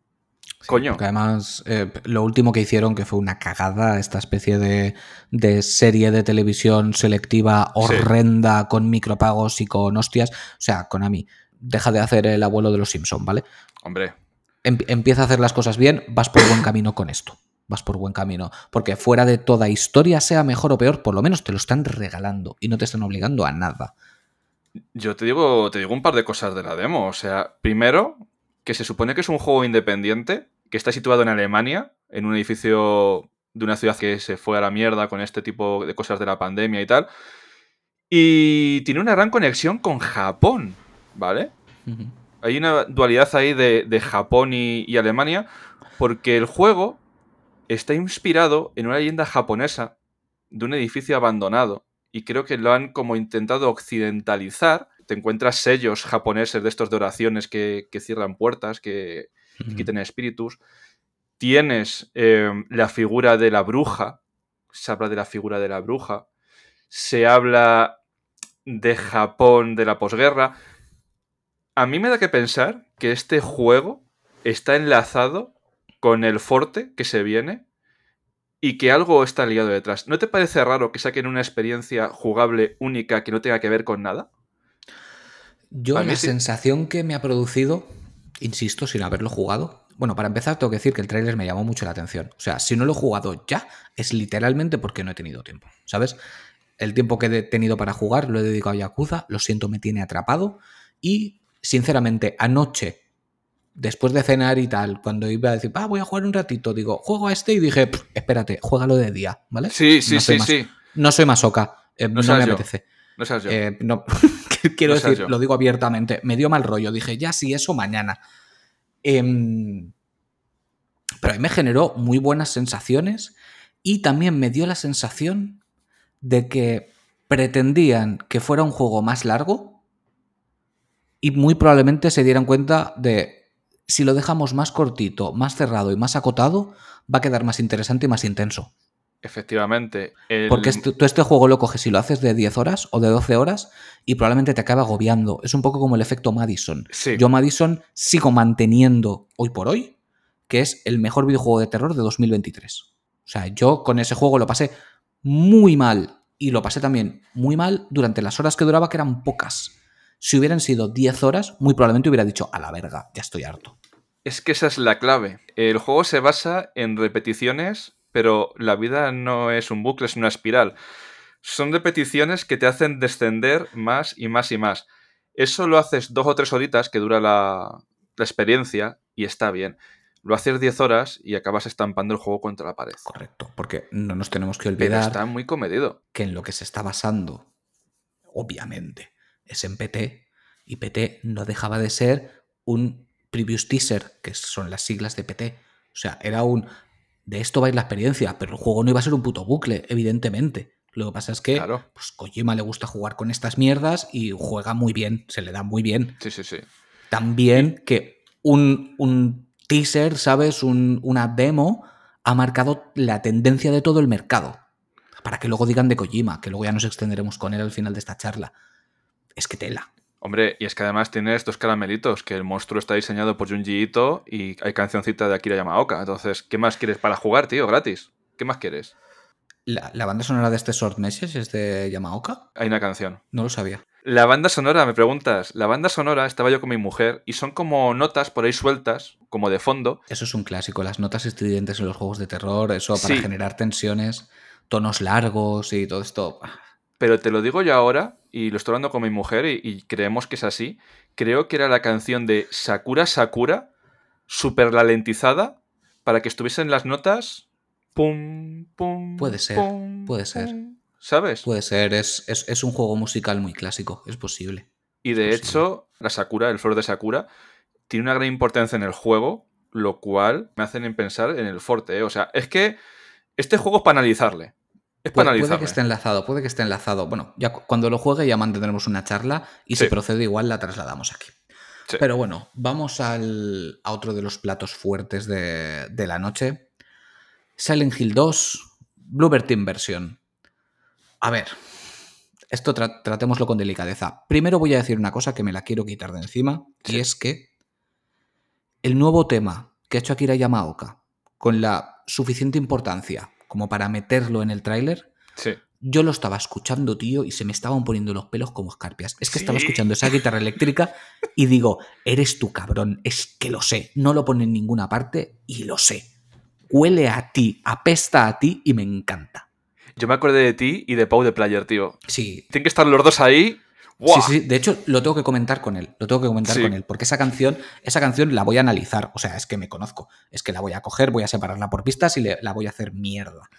Coño. Porque además, eh, lo último que hicieron, que fue una cagada, esta especie de, de serie de televisión selectiva horrenda con micropagos y con hostias. O sea, Konami, deja de hacer el abuelo de los Simpson, ¿vale? Hombre, Em- empieza a hacer las cosas bien, vas por buen camino con esto. Vas por buen camino. Porque fuera de toda historia, sea mejor o peor, por lo menos te lo están regalando y no te están obligando a nada. Yo te digo, te digo un par de cosas de la demo. O sea, primero, que se supone que es un juego independiente, que está situado en Alemania, en un edificio de una ciudad que se fue a la mierda con este tipo de cosas de la pandemia y tal. Y tiene una gran conexión con Japón, ¿vale? Hay una dualidad ahí de, de Japón y, y Alemania, porque el juego está inspirado en una leyenda japonesa de un edificio abandonado. Y creo que lo han como intentado occidentalizar. Te encuentras sellos japoneses de estos de oraciones que, que cierran puertas, que, que quiten espíritus. Tienes eh, la figura de la bruja. Se habla de la figura de la bruja. Se habla de Japón de la posguerra. A mí me da que pensar que este juego está enlazado con el forte que se viene y que algo está ligado detrás. ¿No te parece raro que saquen una experiencia jugable única que no tenga que ver con nada? Yo A la sí. sensación que me ha producido, insisto, sin haberlo jugado. Bueno, para empezar, tengo que decir que el tráiler me llamó mucho la atención. O sea, si no lo he jugado ya, es literalmente porque no he tenido tiempo. ¿Sabes? El tiempo que he tenido para jugar lo he dedicado a Yakuza, lo siento, me tiene atrapado. Y, sinceramente, anoche, después de cenar y tal, cuando iba a decir, ah, voy a jugar un ratito, digo, juego a este y dije, "Pff, espérate, juégalo de día, ¿vale? Sí, sí, No sí, sí. No soy masoca, eh, no, me yo. apetece. No seas yo. Eh, no, quiero No decir, yo. lo digo abiertamente, me dio mal rollo. Dije, ya sí, eso mañana. Em, pero a mí me generó muy buenas sensaciones y también me dio la sensación de que pretendían que fuera un juego más largo y muy probablemente se dieran cuenta de si lo dejamos más cortito, más cerrado y más acotado, va a quedar más interesante y más intenso. Efectivamente. el- Porque este- tú este juego lo coges y lo haces de 10 horas o de 12 horas y probablemente te acabe agobiando. Es un poco como el efecto Madison. Sí. Yo Madison sigo manteniendo hoy por hoy que es el mejor videojuego de terror de 2023. O sea, yo con ese juego lo pasé muy mal y lo pasé también muy mal durante las horas que duraba, que eran pocas. Si hubieran sido 10 horas, muy probablemente hubiera dicho, a la verga, ya estoy harto. Es que esa es la clave. El juego se basa en repeticiones, pero la vida no es un bucle, es una espiral. Son repeticiones que te hacen descender más y más y más. Eso lo haces dos o tres horitas que dura la, la experiencia y está bien. Lo haces 10 horas y acabas estampando el juego contra la pared. Correcto, porque no nos tenemos que Pero olvidar está muy comedido. que en lo que se está basando, obviamente, es en PT, y PT no dejaba de ser un previous teaser, que son las siglas de PT. O sea, era un... De esto va a ir la experiencia, pero el juego no iba a ser un puto bucle, evidentemente. Lo que pasa es que Claro. pues, Kojima le gusta jugar con estas mierdas y juega muy bien, se le da muy bien. Sí, sí, sí. También que un, un teaser, ¿sabes? Un- una demo ha marcado la tendencia de todo el mercado. Para que luego digan de Kojima, que luego ya nos extenderemos con él al final de esta charla. Es que tela. Hombre, y es que además tiene estos caramelitos, que el monstruo está diseñado por Junji Ito y hay cancioncita de Akira Yamaoka. Entonces, ¿qué más quieres para jugar, tío? Gratis. ¿Qué más quieres? ¿La, la banda sonora de este Short Message es de Yamaoka? Hay una canción. No lo sabía. La banda sonora, me preguntas. La banda sonora estaba yo con mi mujer y son como notas por ahí sueltas, como de fondo. Eso es un clásico. Las notas estridentes en los juegos de terror, eso para Sí. generar tensiones, tonos largos y todo esto. Pero te lo digo yo ahora, y lo estoy hablando con mi mujer, y, y creemos que es así. Creo que era la canción de Sakura Sakura, súper ralentizada, para que estuviesen las notas. Pum, pum. Puede ser, pum, puede ser. ¿Sabes? Puede ser, es, es- es un juego musical muy clásico, es posible. y de hecho, la Sakura, el flor de Sakura, tiene una gran importancia en el juego, lo cual me hacen en pensar en el forte. ¿eh? O sea, es que este juego es para analizarle. Es para Puede, que esté enlazado, puede que esté enlazado. Bueno, ya cu- cuando lo juegue ya mantendremos una charla y si procede igual la trasladamos aquí. Sí. Pero bueno, vamos al, a otro de los platos fuertes de, de la noche. Silent Hill 2, Bluebird Team versión. A ver, esto tra- tratémoslo con delicadeza. Primero voy a decir una cosa que me la quiero quitar de encima, Sí. y es que el nuevo tema que ha hecho Akira Yamaoka, con la suficiente importancia como para meterlo en el tráiler, Sí. yo lo estaba escuchando, tío, y se me estaban poniendo los pelos como escarpias. Es que estaba escuchando esa guitarra eléctrica y digo, eres tu cabrón, es que lo sé. No lo pone en ninguna parte y lo sé. Huele a ti, apesta a ti y me encanta. Yo me acordé de ti y de Pau de Player, tío. Sí. Tienen que estar los dos ahí. Sí, sí, de hecho lo tengo que comentar con él, lo tengo que comentar Sí. con él, porque esa canción, esa canción la voy a analizar, o sea, es que me conozco, es que la voy a coger, voy a separarla por pistas y le- la voy a hacer mierda.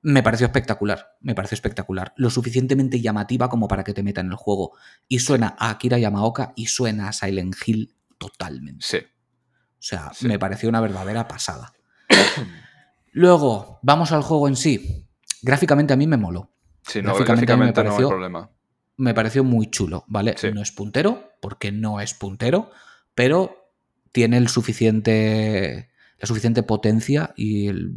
Me pareció espectacular, me pareció espectacular, lo suficientemente llamativa como para que te meta en el juego. Y suena a Akira Yamaoka y suena a Silent Hill totalmente. Sí. O sea, Sí. me pareció una verdadera pasada. Luego, vamos al juego en sí. Gráficamente a mí me moló. Sí, no, Gráficamente a mí me gráficamente no hay pareció- problema. Me pareció muy chulo, ¿vale? Sí. No es puntero, porque no es puntero, pero tiene el suficiente, la suficiente potencia y el...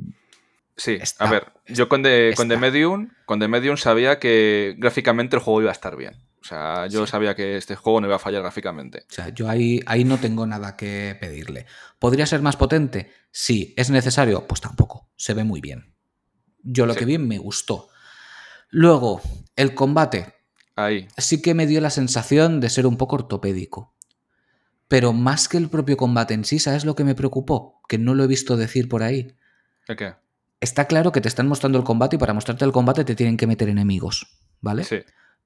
Sí, Está, a ver, yo con The, con The. Medium, con The Medium sabía que gráficamente el juego iba a estar bien. O sea, yo Sí. sabía que este juego no iba a fallar gráficamente. O sea, yo ahí, ahí no tengo nada que pedirle. ¿Podría ser más potente? Sí. ¿Es necesario? Pues tampoco. Se ve muy bien. Yo lo Sí. que vi me gustó. Luego, el combate. Ahí. sí que me dio la sensación de ser un poco ortopédico. Pero más que el propio combate en sí, ¿sabes lo que me preocupó? Que no lo he visto decir por ahí. ¿El qué? Está claro que te están mostrando el combate y para mostrarte el combate te tienen que meter enemigos, ¿vale? Sí.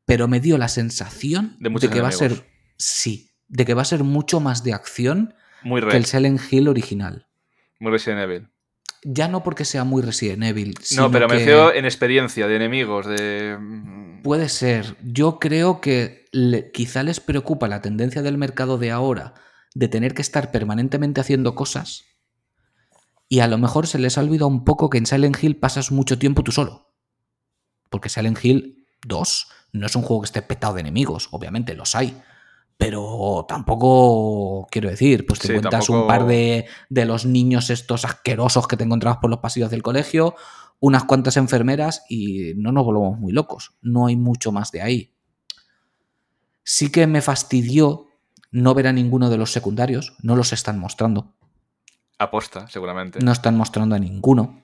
Pero me dio la sensación De que va a ser, sí, de que va a ser mucho más de acción Muy que el Silent Hill original. muy Resident Evil. Ya no porque sea muy Resident Evil. No, pero me refiero en experiencia de enemigos, de... mm, Puede ser. Yo creo que le- quizá les preocupa la tendencia del mercado de ahora de tener que estar permanentemente haciendo cosas y a lo mejor se les ha olvidado un poco que en Silent Hill pasas mucho tiempo tú solo. Porque Silent Hill 2 no es un juego que esté petado de enemigos, obviamente los hay. Pero tampoco, quiero decir, pues te Sí, tampoco- un par de, de los niños estos asquerosos que te encontrabas por los pasillos del colegio, unas cuantas enfermeras y no nos volvamos muy locos. No hay mucho más de ahí. Sí que me fastidió no ver a ninguno de los secundarios, no los están mostrando. Aposta, seguramente. No están mostrando a ninguno.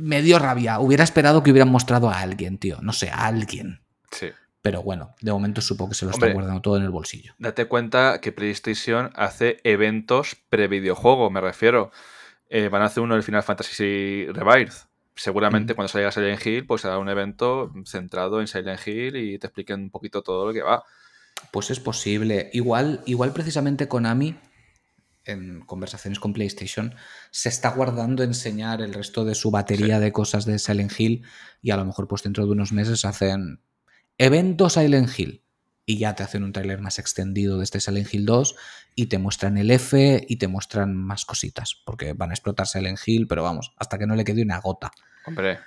Me dio rabia. Hubiera esperado que hubieran mostrado a alguien, tío. No sé, a alguien. Sí. Pero bueno, de momento supongo que se lo Hombre. están guardando todo en el bolsillo. Date cuenta que PlayStation hace eventos pre-videojuego, me refiero. Eh, van a hacer uno del Final Fantasy Rebirth. Seguramente Mm. cuando salga Silent Hill, pues será un evento centrado en Silent Hill y te expliquen un poquito todo lo que va. Pues es posible. Igual, igual precisamente Konami, en conversaciones con PlayStation, se está guardando enseñar el resto de su batería de cosas de Silent Hill y a lo mejor pues dentro de unos meses hacen evento Silent Hill y ya te hacen un tráiler más extendido de este Silent Hill 2 y te muestran el F y te muestran más cositas porque van a explotar Silent Hill, pero vamos, hasta que no le quede una gota. Hombre.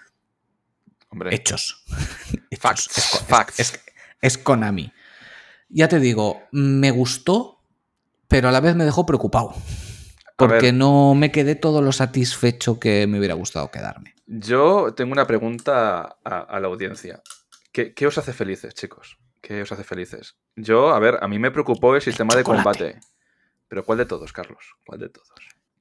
Hombre. Hechos. Facts, Es, facts. es- es Konami. Ya te digo, me gustó, pero a la vez me dejó preocupado. Porque no me quedé todo lo satisfecho que me hubiera gustado quedarme. Yo tengo una pregunta a, a la audiencia. ¿Qué, qué os hace felices, chicos? ¿Qué os hace felices? Yo, a ver, a mí me preocupó el sistema de combate. Pero ¿cuál de todos, Carlos? ¿Cuál de todos?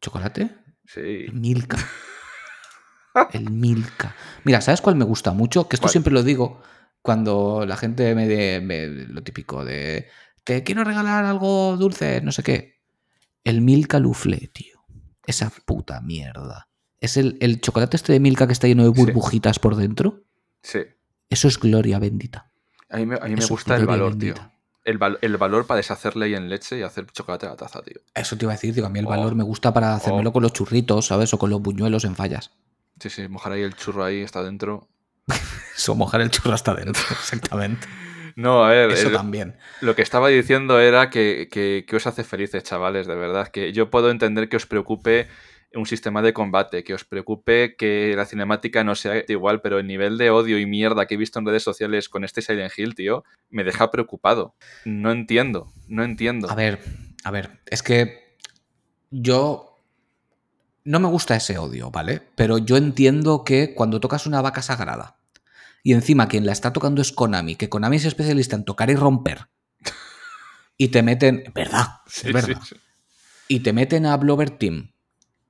¿Chocolate? Sí. El Milka. El Milka. Mira, ¿sabes cuál me gusta mucho? Que esto ¿Cuál? siempre lo digo cuando la gente me, de, me- lo típico de te quiero regalar algo dulce, no sé qué. El Milka Luflé, tío. Esa puta mierda. Es el, el chocolate este de Milka que está lleno de Sí. burbujitas por dentro. Sí. Eso es gloria bendita. A mí me, a mí me Eso, gusta el valor, bendita. tío. El, val- el valor para deshacer ley en leche y hacer chocolate a la taza, tío. Eso te iba a decir, digo, a mí el Oh. valor me gusta para hacérmelo Oh. con los churritos, ¿sabes? O con los buñuelos en fallas. Sí, sí, mojar ahí el churro ahí, está dentro. Eso, mojar el churro hasta dentro, exactamente. No, a ver, Eso el- también. lo que estaba diciendo era que, que- que os hace felices, chavales, de verdad. Que yo puedo entender que os preocupe un sistema de combate, que os preocupe que la cinemática no sea igual, pero el nivel de odio y mierda que he visto en redes sociales con este Silent Hill, tío, me deja preocupado. No entiendo, no entiendo. A ver, a ver, es que yo no me gusta ese odio, ¿vale? Pero yo entiendo que cuando tocas una vaca sagrada y encima quien la está tocando es Konami, que Konami es especialista en tocar y romper, y te meten, ¿verdad? Sí, es verdad. sí, sí. Y te meten a Blover Team,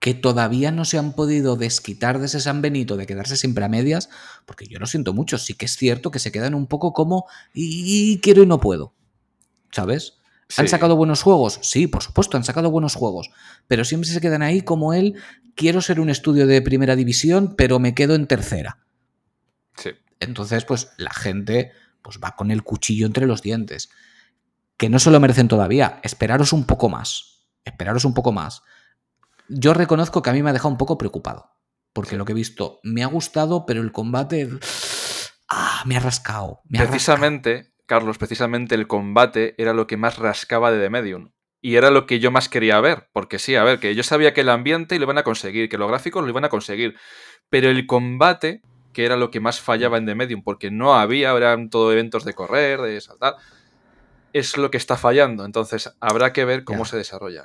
que todavía no se han podido desquitar de ese San Benito de quedarse siempre a medias, porque yo lo siento mucho, sí que es cierto que se quedan un poco como, y quiero y no puedo, ¿sabes? ¿Han sacado buenos juegos? Sí, por supuesto, han sacado buenos juegos. Pero siempre se quedan ahí como él, quiero ser un estudio de primera división, pero me quedo en tercera. Sí. Entonces, pues la gente pues, va con el cuchillo entre los dientes. Que no se lo merecen todavía. Esperaros un poco más. Esperaros un poco más. Yo reconozco que a mí me ha dejado un poco preocupado. Porque lo que he visto me ha gustado, pero el combate. Ah, me ha rascado. Me ha rascado. Precisamente, Carlos, precisamente el combate era lo que más rascaba de The Medium. Y era lo que yo más quería ver. Porque sí, a ver, que yo sabía que el ambiente lo iban a conseguir, que los gráficos lo iban a conseguir. Pero el combate, que era lo que más fallaba en The Medium, porque no había, eran todo eventos de correr, de saltar, es lo que está fallando. Entonces, habrá que ver cómo Ya. se desarrolla.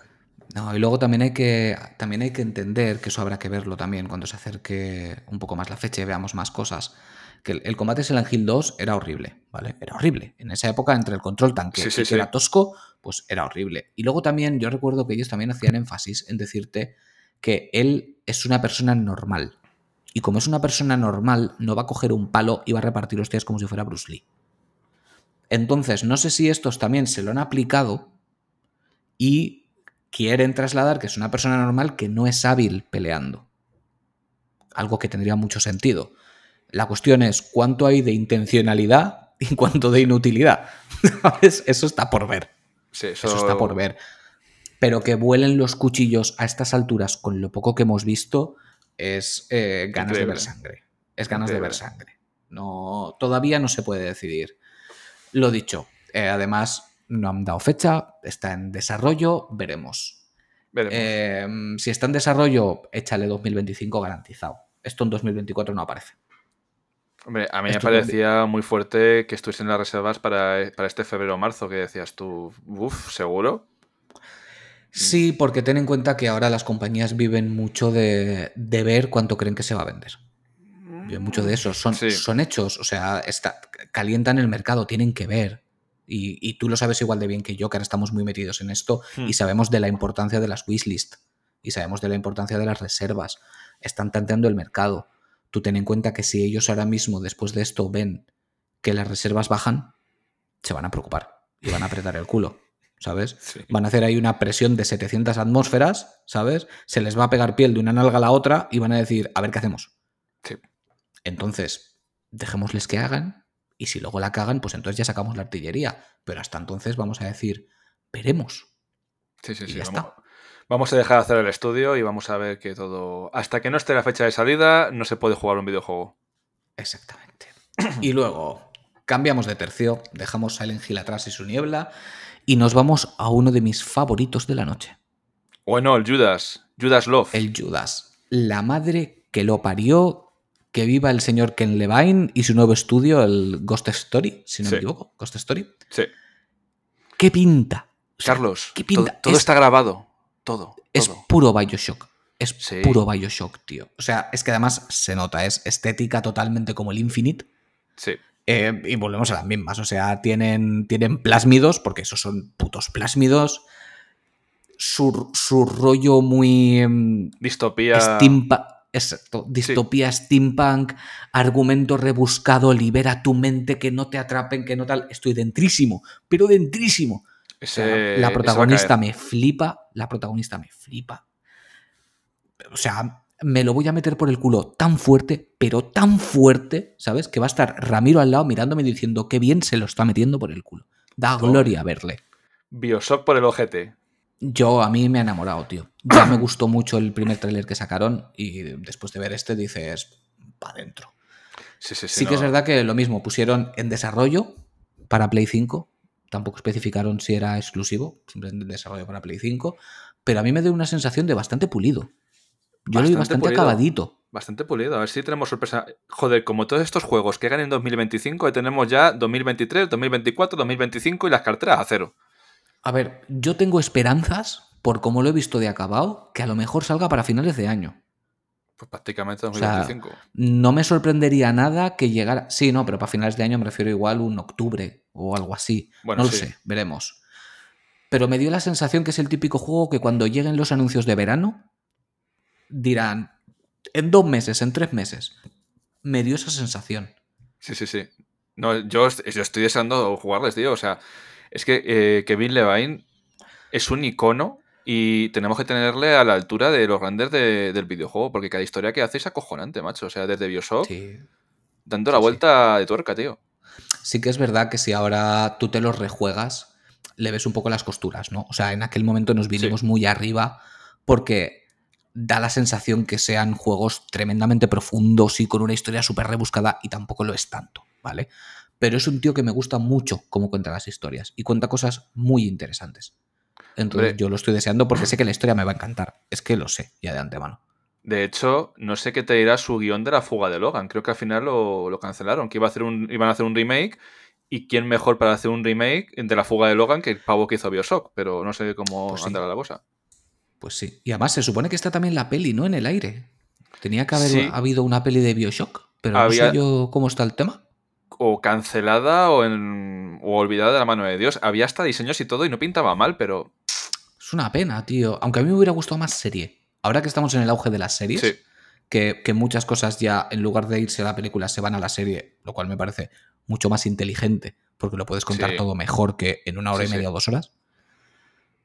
No, y luego también hay que también hay que entender que eso habrá que verlo también cuando se acerque un poco más la fecha y veamos más cosas. Que el, el combate Silent Hill 2 era horrible, ¿vale? Era horrible. En esa época, entre el control tanque Sí, sí, y que sí. era tosco, pues era horrible. Y luego también, yo recuerdo que ellos también hacían énfasis en decirte que él es una persona normal. Y como es una persona normal, no va a coger un palo y va a repartir hostias como si fuera Bruce Lee. Entonces, no sé si estos también se lo han aplicado y quieren trasladar que es una persona normal que no es hábil peleando. Algo que tendría mucho sentido. La cuestión es cuánto hay de intencionalidad y cuánto de inutilidad. Eso está por ver. Sí, eso, Eso está por ver. Pero que vuelen los cuchillos a estas alturas con lo poco que hemos visto es eh, ganas de ver sangre. Es ganas de ver sangre. No, todavía no se puede decidir. Lo dicho, eh, además no han dado fecha, está en desarrollo, veremos. Veremos. Eh, si está en desarrollo, échale 2025 garantizado. Esto en 2024 no aparece. Hombre, a mí me parecía muy fuerte que estuviesen las reservas para, para este febrero o marzo, que decías tú, uff, ¿seguro? Sí, porque ten en cuenta que ahora las compañías viven mucho de, de ver cuánto creen que se va a vender. Viven mucho de eso. Son, Sí. son hechos, o sea, está, calientan el mercado, tienen que ver. Y, y tú lo sabes igual de bien que yo, que ahora estamos muy metidos en esto Hmm. y sabemos de la importancia de las wishlist y sabemos de la importancia de las reservas. Están tanteando el mercado. Tú ten en cuenta que si ellos ahora mismo, después de esto, ven que las reservas bajan, se van a preocupar y van a apretar el culo, ¿sabes? Sí. Van a hacer ahí una presión de 700 atmósferas, ¿sabes? Se les va a pegar piel de una nalga a la otra y van a decir, a ver qué hacemos. Sí. Entonces, dejémosles que hagan y si luego la cagan, pues entonces ya sacamos la artillería. Pero hasta entonces vamos a decir, veremos. Sí, sí, Y sí. ya Vamos, está. vamos a dejar hacer el estudio y vamos a ver que todo. Hasta que no esté la fecha de salida, no se puede jugar un videojuego. Exactamente. Y luego cambiamos de tercio, dejamos Silent Hill atrás y su niebla y nos vamos a uno de mis favoritos de la noche, Bueno, el Judas. Judas Love. el Judas. La madre que lo parió, que viva el señor Ken Levine y su nuevo estudio, el Ghost Story, si no Sí. me equivoco, Ghost Story. Sí. ¿Qué pinta? O sea, Carlos, ¿qué pinta? todo, Es- está grabado. Todo. Es todo. puro Bioshock. Es Sí. puro Bioshock, tío. O sea, es que además se nota, es estética totalmente como el Infinite. Sí. Eh, y volvemos a las mismas. O sea, tienen, tienen plásmidos, porque esos son putos plásmidos. Su, su rollo muy. em, Distopía. steampa- exacto, distopía steampunk, argumento rebuscado, libera tu mente, que no te atrapen, que no tal. Estoy dentrísimo, pero dentrísimo. O sea, la protagonista me flipa, la protagonista me flipa. O sea, me lo voy a meter por el culo tan fuerte, pero tan fuerte, ¿sabes? Que va a estar Ramiro al lado mirándome y diciendo qué bien se lo está metiendo por el culo. Da gloria verle. Bioshock por el ojete. Yo, a mí me ha enamorado, tío. Ya me gustó mucho el primer tráiler que sacaron y después de ver este dices, pa' dentro. Sí, sí, sí. Sí que es verdad que lo mismo, pusieron en desarrollo para Play 5, tampoco especificaron si era exclusivo, simplemente en desarrollo para Play 5, pero a mí me dio una sensación de bastante pulido. Yo lo vi Bastante pulido. acabadito. Bastante pulido. A ver si tenemos sorpresa. Joder, como todos estos juegos que ganen en 2025, ya tenemos ya 2023, 2024, 2025 y las carteras a cero. A ver, yo tengo esperanzas, por como lo he visto de acabado, que a lo mejor salga para finales de año. Pues prácticamente O sea, 2025. No me sorprendería nada que llegara. Sí, no, pero para finales de año me refiero igual un octubre o algo así. Bueno, no lo sé, veremos. Pero me dio la sensación que es el típico juego que cuando lleguen los anuncios de verano dirán en dos meses, en tres meses. Me dio esa sensación. Sí, sí, sí. No, yo, yo estoy deseando jugarles, tío. O sea, es que eh, Kevin Levine es un icono y tenemos que tenerle a la altura de los grandes de- del videojuego, porque cada historia que hace es acojonante, macho. O sea, desde Bioshock, Sí. dando Sí, la sí. vuelta de tuerca, tío. Sí que es verdad que si ahora tú te los rejuegas, le ves un poco las costuras, ¿no? O sea, en aquel momento nos vinimos muy arriba porque da la sensación que sean juegos tremendamente profundos y con una historia súper rebuscada y tampoco lo es tanto, ¿vale? Pero es un tío que me gusta mucho cómo cuenta las historias y cuenta cosas muy interesantes. Entonces Hombre. yo lo estoy deseando porque sé que la historia me va a encantar. Es que lo sé ya de antemano. De hecho, no sé qué te dirá su guion de la fuga de Logan. Creo que al final lo, lo cancelaron, que iba a hacer un, iban a hacer un remake. ¿Y quién mejor para hacer un remake de la fuga de Logan que el pavo que hizo Bioshock? Pero no sé cómo Pues sí. andará la cosa. Pues sí. Y además se supone que está también la peli, ¿no? En el aire. Tenía que haber Sí. habido una peli de Bioshock, pero Había- no sé yo cómo está el tema. O cancelada o, en, o olvidada de la mano de Dios. Había hasta diseños y todo y no pintaba mal, pero Es una pena, tío. Aunque a mí me hubiera gustado más serie. Ahora que estamos en el auge de las series, sí. que, que muchas cosas ya, en lugar de irse a la película, se van a la serie, lo cual me parece mucho más inteligente, porque lo puedes contar Sí. todo mejor que en una hora Sí, y media o dos horas.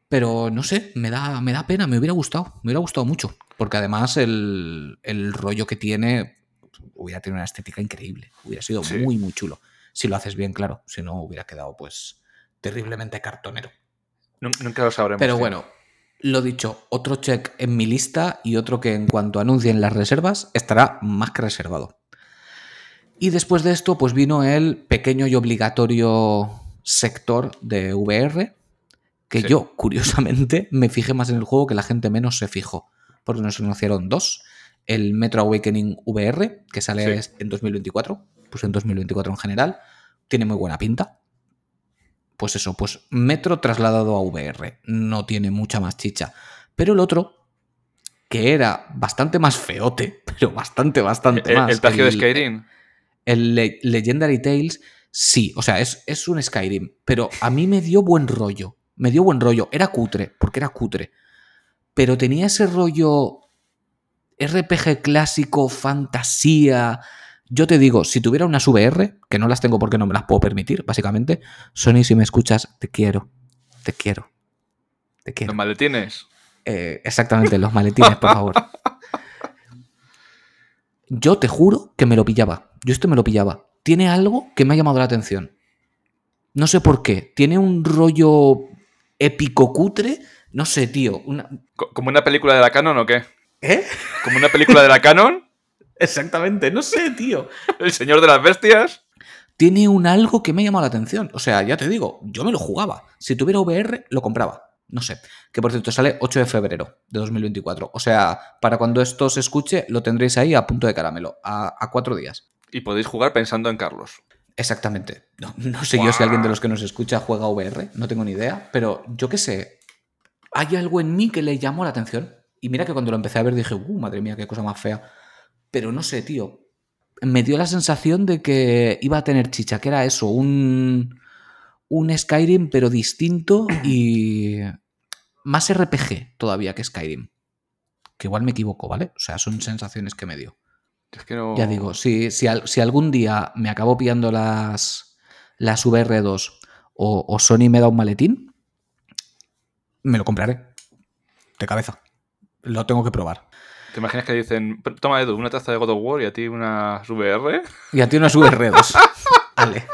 Pero no sé, me da, me da pena, me hubiera gustado, me hubiera gustado mucho. Porque además el, el rollo que tiene hubiera tenido una estética increíble. Hubiera sido Sí. muy, muy chulo. Si lo haces bien, claro. Si no, hubiera quedado pues terriblemente cartonero. Nun- Nunca lo sabremos. Pero tío. bueno, lo dicho, otro check en mi lista y otro que en cuanto anuncien las reservas estará más que reservado. Y después de esto, pues vino el pequeño y obligatorio sector de VR, que Sí. yo, curiosamente, me fijé más en el juego que la gente menos se fijó, porque nos anunciaron dos. El Metro Awakening VR, que sale Sí. en 2024, pues en 2024 en general, tiene muy buena pinta. Pues eso, pues Metro trasladado a VR, no tiene mucha más chicha. Pero el otro, que era bastante más feote, pero bastante, bastante el, más. el plagio de Skyrim. El Le- Legendary Tales, Sí, o sea, es, es un Skyrim, pero a mí me dio buen rollo. Me dio buen rollo. Era cutre, porque era cutre. Pero tenía ese rollo RPG clásico, fantasía. Yo te digo, si tuviera unas VR, que no las tengo porque no me las puedo permitir, básicamente, Sony, si me escuchas, te quiero. Te quiero. Te quiero. ¿Los maletines? Eh, exactamente, los maletines, por favor. Yo te juro que me lo pillaba. Yo esto me lo pillaba. Tiene algo que me ha llamado la atención. No sé por qué. Tiene un rollo épico cutre. No sé, tío. Una... ¿Como una película de la Canon o qué? ¿Eh? ¿Como una película de la Canon? Exactamente, no sé, tío. ¿El Señor de las Bestias? Tiene un algo que me ha llamado la atención. O sea, ya te digo, yo me lo jugaba. Si tuviera VR, lo compraba. No sé. Que por cierto, sale 8 de febrero de 2024. O sea, para cuando esto se escuche, lo tendréis ahí a punto de caramelo, a, a cuatro días. Y podéis jugar pensando en Carlos. Exactamente. No, no sé yo si alguien de los que nos escucha juega VR, no tengo ni idea, pero yo qué sé. Hay algo en mí que le llamó la atención. Y mira que cuando lo empecé a ver dije, uh, madre mía, qué cosa más fea. Pero no sé, tío. Me dio la sensación de que iba a tener chicha, que era eso, un, un Skyrim, pero distinto y más RPG todavía que Skyrim. Que igual me equivoco, ¿vale? O sea, son sensaciones que me dio. Es que no... Ya digo, si, si, si algún día me acabo pillando las, las VR2 o, o Sony me da un maletín, me lo compraré. De cabeza. Lo tengo que probar. ¿Te imaginas que dicen, toma Edu, una taza de God of War y a ti una VR? Y a ti unas VR2. Vale.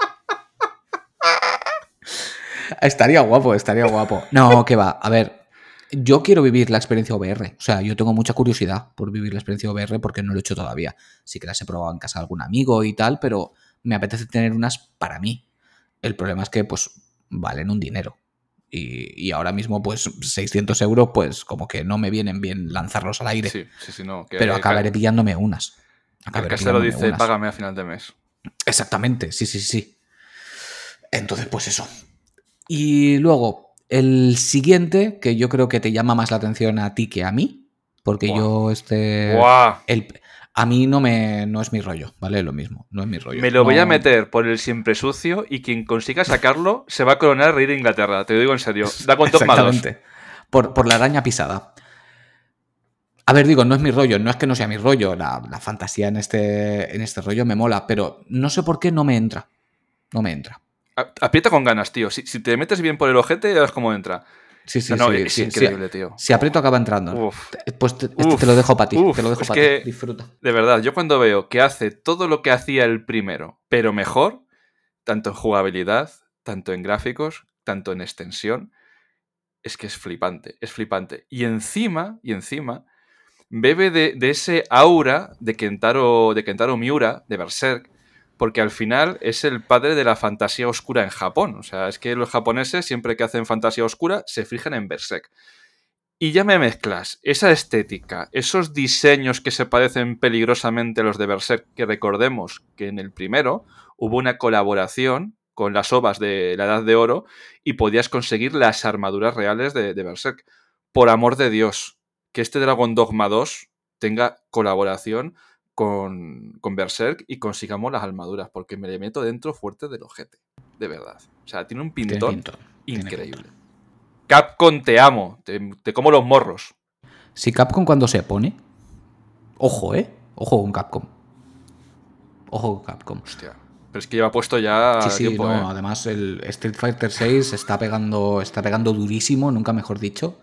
Estaría guapo, estaría guapo. No, que va. A ver, yo quiero vivir la experiencia VR. O sea, yo tengo mucha curiosidad por vivir la experiencia VR porque no lo he hecho todavía. Sí que las he probado en casa de algún amigo y tal, pero me apetece tener unas para mí. El problema es que, pues, valen un dinero. Y, y ahora mismo, pues, 600 euros, pues, como que no me vienen bien lanzarlos al aire. Sí, sí, sí, no. Que, pero acabaré pillándome unas. Acabaré casero pillándome dice, unas. págame a final de mes. Exactamente, sí, sí, sí. Entonces, pues eso. Y luego, el siguiente, que yo creo que te llama más la atención a ti que a mí, porque yo este... ¡Guau! el- a mí no, me, no es mi rollo, ¿vale? Lo mismo, no es mi rollo. Me lo voy a meter por el siempre sucio y quien consiga sacarlo se va a coronar rey de Inglaterra. Te lo digo en serio. Da con dos malos. Exactamente. Por, por la araña pisada. A ver, digo, no es mi rollo, no es que no sea mi rollo. La, la fantasía en este, en este rollo me mola, pero no sé por qué no me entra. No me entra. Aprieta con ganas, tío. Si, si te metes bien por el ojete, ya ves cómo entra. Sí, sí, no, no, sí, es sí, increíble, tío. Si aprieto acaba entrando. Uf. Pues te, este Uf, te lo dejo para ti. uf, te lo dejo para ti. Disfruta. De verdad, yo cuando veo que hace todo lo que hacía el primero, pero mejor, tanto en jugabilidad, tanto en gráficos, tanto en extensión, es que es flipante, es flipante. Y encima, y encima, bebe de, de ese aura de Kentaro, de Kentaro Miura, de Berserk, porque al final es el padre de la fantasía oscura en Japón. O sea, es que los japoneses, siempre que hacen fantasía oscura, se fijan en Berserk. Y ya me mezclas esa estética, esos diseños que se parecen peligrosamente a los de Berserk, que recordemos que en el primero hubo una colaboración con las ovas de la Edad de Oro y podías conseguir las armaduras reales de, de Berserk. Por amor de Dios, que este Dragon Dogma 2 tenga colaboración con, con Berserk y consigamos las armaduras, porque me le meto dentro fuerte del ojete, de verdad. O sea, tiene un pintón increíble. pintón. Capcom, te amo, te, te como los morros. Si Capcom cuando se pone. Ojo, ¿eh? Ojo con Capcom. Ojo con Capcom. Hostia. Pero es que lleva puesto ya Sí, sí, tiempo, no, ¿eh? además el Street Fighter 6 está pegando, está pegando durísimo, nunca mejor dicho.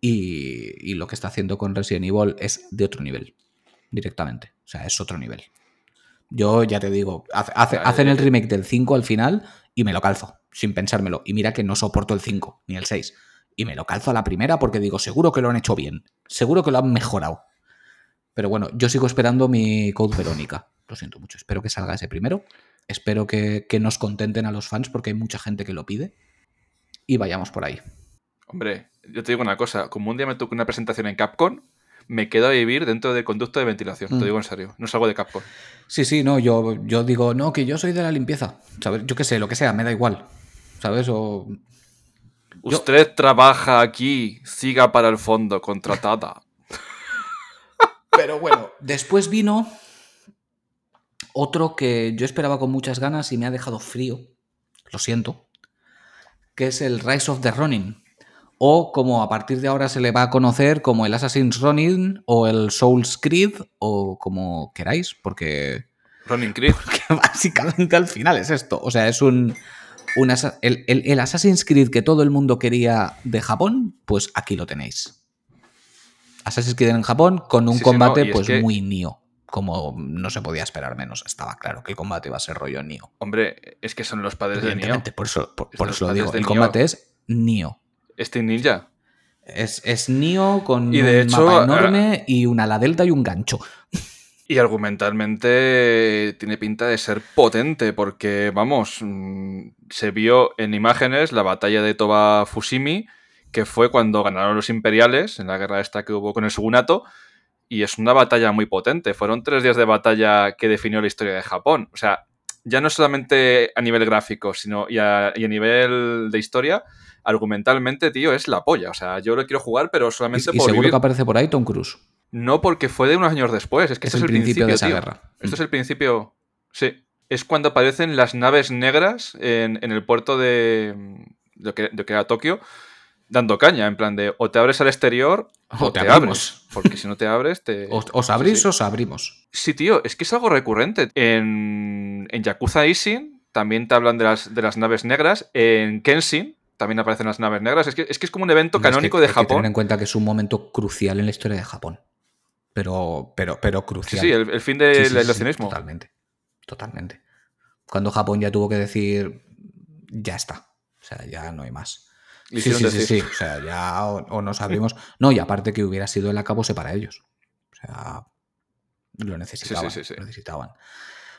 Y, y lo que está haciendo con Resident Evil es de otro nivel, directamente. O sea, es otro nivel. Yo ya te digo, hace- hacen el remake del 5 al final y me lo calzo, sin pensármelo. Y mira que no soporto el 5 ni el 6. Y me lo calzo a la primera porque digo, seguro que lo han hecho bien, seguro que lo han mejorado. Pero bueno, yo sigo esperando mi Code Verónica. Lo siento mucho, espero que salga ese primero. Espero que, que nos contenten a los fans porque hay mucha gente que lo pide. Y vayamos por ahí. Hombre, yo te digo una cosa, como un día me toque una presentación en Capcom, me quedo a vivir dentro del conducto de ventilación, Mm. te digo en serio, no salgo de Capcom. Sí, sí, no, yo, yo digo, no, que yo soy de la limpieza. ¿Sabes? Yo qué sé, lo que sea, me da igual. ¿Sabes? O. Yo- Usted trabaja aquí, siga para el fondo, contratada. Pero bueno, después vino Otro que yo esperaba con muchas ganas y me ha dejado frío, lo siento, que es el Rise of the Ronin. O como a partir de ahora se le va a conocer como el Assassin's Ronin o el Souls Creed o como queráis, porque, Ronin Creed. porque básicamente al final es esto. O sea, es un, un el, el- el Assassin's Creed que todo el mundo quería de Japón, pues aquí lo tenéis. Assassin's Creed en Japón con un Sí, sí, combate no, pues que- muy Nioh. Como no se podía esperar menos. Estaba claro que el combate iba a ser rollo Nioh. Hombre, es que son los padres de. Evidentemente, por eso, por, por eso lo digo. El combate es Nioh. Este ninja. Es, es Nioh con Y de un hecho, mapa ah, enorme y una ala delta y un gancho. Y argumentalmente tiene pinta de ser potente, porque, vamos, mm, se vio en imágenes la batalla de Toba Fushimi, que fue cuando ganaron los imperiales en la guerra esta que hubo con el Shogunato, y es una batalla muy potente. Fueron tres días de batalla que definió la historia de Japón. O sea, ya no solamente a nivel gráfico, sino y a, y a nivel de historia, argumentalmente, tío, es la polla. O sea, yo lo quiero jugar, pero Y, solamente y por seguro vivir. que aparece por ahí Tom Cruise. No, porque fue de unos años después. Es que Es este el es el principio de esa tío. guerra. Esto es el principio. Sí. Es cuando aparecen las naves negras en, en el puerto de, de, lo que, de que era Tokio, dando caña, en plan de o te abres al exterior O o, te te, abrimos. abres. Porque si no te abres, te. Os, os abrís Sí, os abrimos. Sí, tío, es que es algo recurrente. En, en Yakuza Isin también te hablan de las, de las naves negras. En Kenshin también aparecen las naves negras. Es que es, que es como un evento Hombre, es que canónico de hay que tener Japón. en cuenta que es un momento crucial en la historia de Japón. Pero, pero, pero Sí, crucial. sí, el, el fin Sí, del sí, sí, sí, aislacionismo. totalmente. Totalmente. Cuando Japón ya tuvo que decir, ya está. O sea, ya no hay más. Sí, sí, sí, sí. O sea, ya o, o nos abrimos. No, y aparte que hubiera sido el acabose para ellos. O sea, lo necesitaban. sí, sí. lo necesitaban.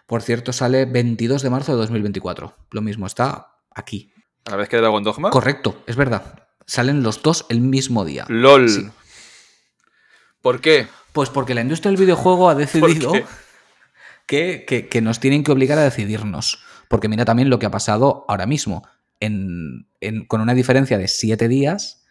Por cierto, sale 22 de marzo de 2024. Lo mismo, está aquí. A la vez que Dragon Dogma. Correcto, es verdad. Salen los dos el mismo día. LOL. Sí. ¿Por qué? Pues porque la industria del videojuego ha decidido que, que- que nos tienen que obligar a decidirnos. Porque mira también lo que ha pasado ahora mismo. En, en- con una diferencia de 7 días,